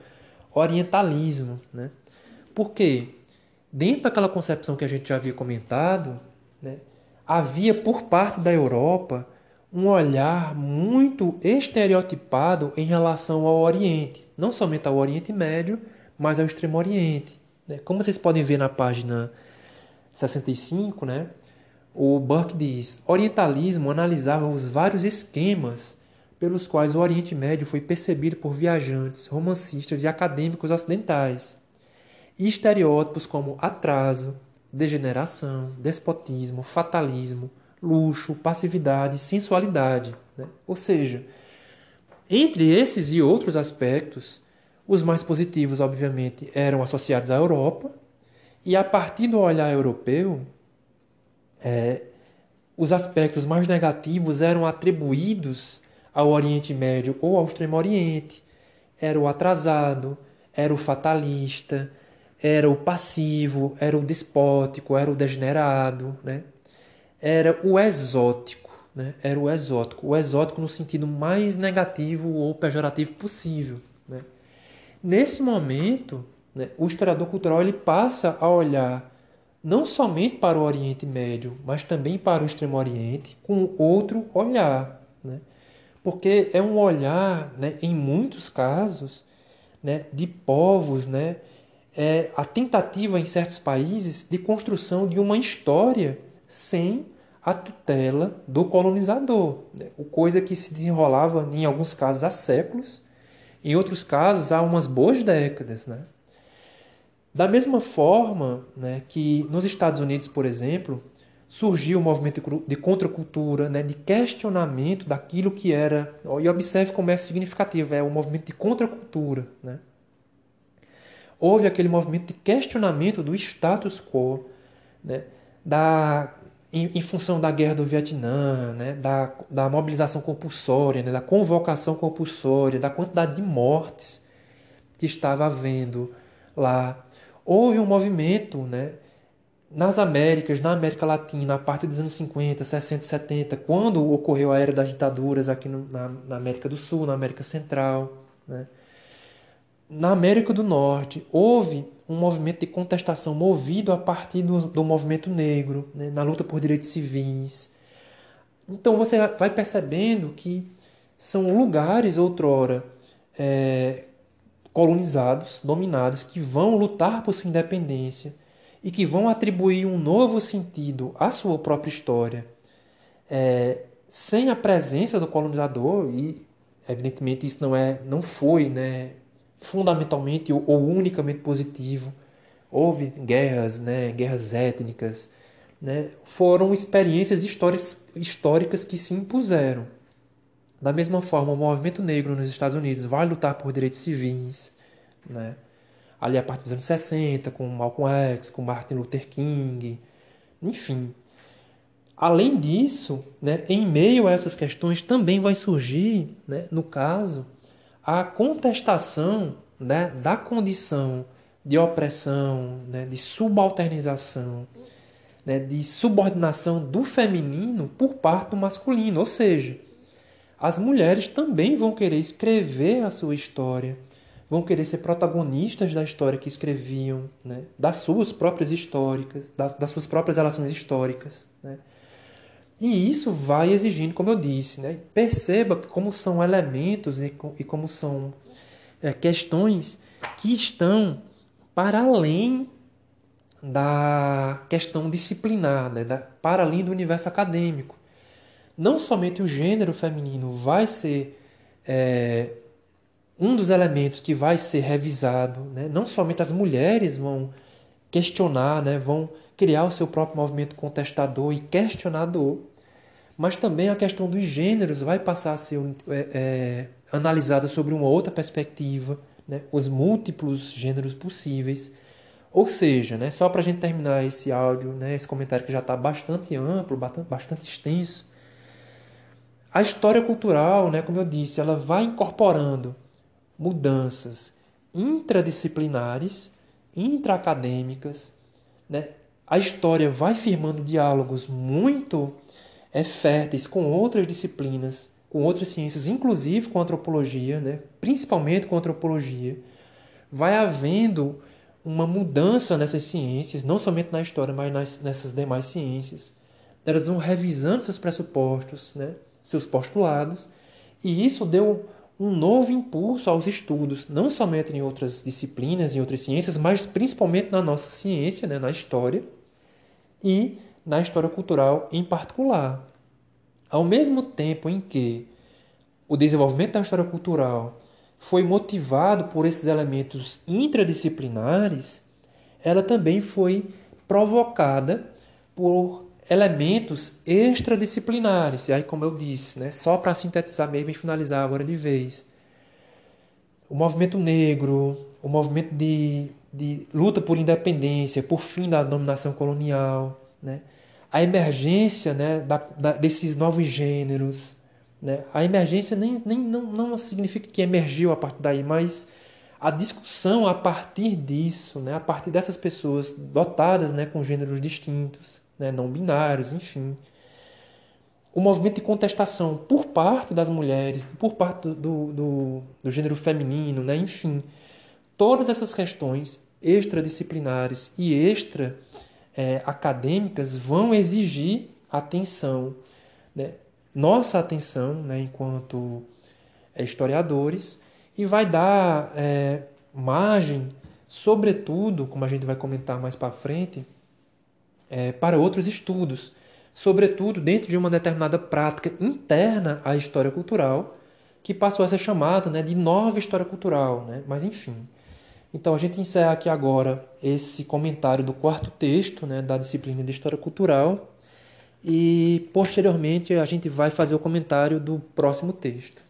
Orientalismo. Né? Porque, dentro daquela concepção que a gente já havia comentado, né, havia por parte da Europa um olhar muito estereotipado em relação ao Oriente, não somente ao Oriente Médio, mas ao Extremo Oriente. Né? Como vocês podem ver na página 65, né? o Burke diz: Orientalismo analisava os vários esquemas pelos quais o Oriente Médio foi percebido por viajantes, romancistas e acadêmicos ocidentais, e estereótipos como atraso, degeneração, despotismo, fatalismo, luxo, passividade, sensualidade. Né? Ou seja, entre esses e outros aspectos, os mais positivos, obviamente, eram associados à Europa, e a partir do olhar europeu, é, os aspectos mais negativos eram atribuídos ao Oriente Médio ou ao Extremo Oriente. Era o atrasado, era o fatalista, era o passivo, era o despótico, era o degenerado, né? era o exótico. Né? Era o exótico. O exótico no sentido mais negativo ou pejorativo possível. Né? Nesse momento, né, o historiador cultural ele passa a olhar não somente para o Oriente Médio, mas também para o Extremo Oriente com outro olhar. Né? porque é um olhar, né, em muitos casos, né, de povos, né, é a tentativa em certos países de construção de uma história sem a tutela do colonizador, né, coisa que se desenrolava em alguns casos há séculos, em outros casos há umas boas décadas, né? Da mesma forma né, que nos Estados Unidos, por exemplo, surgiu o um movimento de contracultura, né, de questionamento daquilo que era. E observe como é significativo, é o um movimento de contracultura. Né? Houve aquele movimento de questionamento do status quo, né, da, em, em, função da guerra do Vietnã, né, da, da mobilização compulsória, né, da convocação compulsória, da quantidade de mortes que estava havendo lá. Houve um movimento né, nas Américas, na América Latina, a partir dos anos 50, 60, 70, quando ocorreu a era das ditaduras aqui no, na, na, América do Sul, na América Central, né? Na América do Norte, houve um movimento de contestação movido a partir do, do movimento negro, né? na luta por direitos civis. Então você vai percebendo que são lugares outrora é, colonizados, dominados, que vão lutar por sua independência e que vão atribuir um novo sentido à sua própria história, é, sem a presença do colonizador e evidentemente isso não é, não foi, né, fundamentalmente ou, ou unicamente positivo. Houve guerras, né, guerras étnicas, né, foram experiências históricas, históricas que se impuseram. Da mesma forma, o movimento negro nos Estados Unidos vai lutar por direitos civis, né? ali a partir dos anos 60, com Malcolm X, com Martin Luther King, enfim. Além disso, né, em meio a essas questões também vai surgir, né, no caso, a contestação né, da condição de opressão, né, de subalternização, né, de subordinação do feminino por parte do masculino. Ou seja, as mulheres também vão querer escrever a sua história, vão querer ser protagonistas da história que escreviam, né? das suas próprias históricas, das, das suas próprias relações históricas. Né? E isso vai exigindo, como eu disse, né? perceba como são elementos e, como são é, questões que estão para além da questão disciplinar, né? para além do universo acadêmico. Não somente o gênero feminino vai ser é, um dos elementos que vai ser revisado, né? não somente as mulheres vão questionar, né? vão criar o seu próprio movimento contestador e questionador, mas também a questão dos gêneros vai passar a ser é, é, analisada sobre uma outra perspectiva, né? os múltiplos gêneros possíveis. Ou seja, né? só para a gente terminar esse áudio, né? esse comentário que já está bastante amplo, bastante extenso, a história cultural, né, como eu disse, ela vai incorporando mudanças intradisciplinares, intraacadêmicas. Né? A história vai firmando diálogos muito é, férteis com outras disciplinas, com outras ciências, inclusive com a antropologia, né? principalmente com a antropologia. Vai havendo uma mudança nessas ciências, não somente na história, mas nas, nessas demais ciências. Elas vão revisando seus pressupostos, né? seus postulados, e isso deu um novo impulso aos estudos, não somente em outras disciplinas, em outras ciências, mas principalmente na nossa ciência, né, na história e na história cultural em particular. Ao mesmo tempo em que o desenvolvimento da história cultural foi motivado por esses elementos intradisciplinares, ela também foi provocada por elementos extradisciplinares. E aí, como eu disse, né, só para sintetizar mesmo e finalizar agora de vez. O movimento negro, o movimento de, de luta por independência, por fim da dominação colonial, né, a emergência né, da, da, desses novos gêneros. Né, a emergência nem, nem, não, não significa que emergiu a partir daí, mas a discussão a partir disso, né, a partir dessas pessoas dotadas né, com gêneros distintos, né, não binários, enfim. O movimento de contestação por parte das mulheres, por parte do, do, do gênero feminino, né, enfim. Todas essas questões extradisciplinares e extra é, acadêmicas vão exigir atenção. Né? nossa atenção, né, enquanto é, historiadores, e vai dar é, margem, sobretudo, como a gente vai comentar mais para frente, é, para outros estudos, sobretudo dentro de uma determinada prática interna à história cultural, que passou a ser chamada né, de nova história cultural. Né? Mas, enfim. Então, a gente encerra aqui agora esse comentário do quarto texto né, da disciplina de História Cultural e, posteriormente, a gente vai fazer o comentário do próximo texto.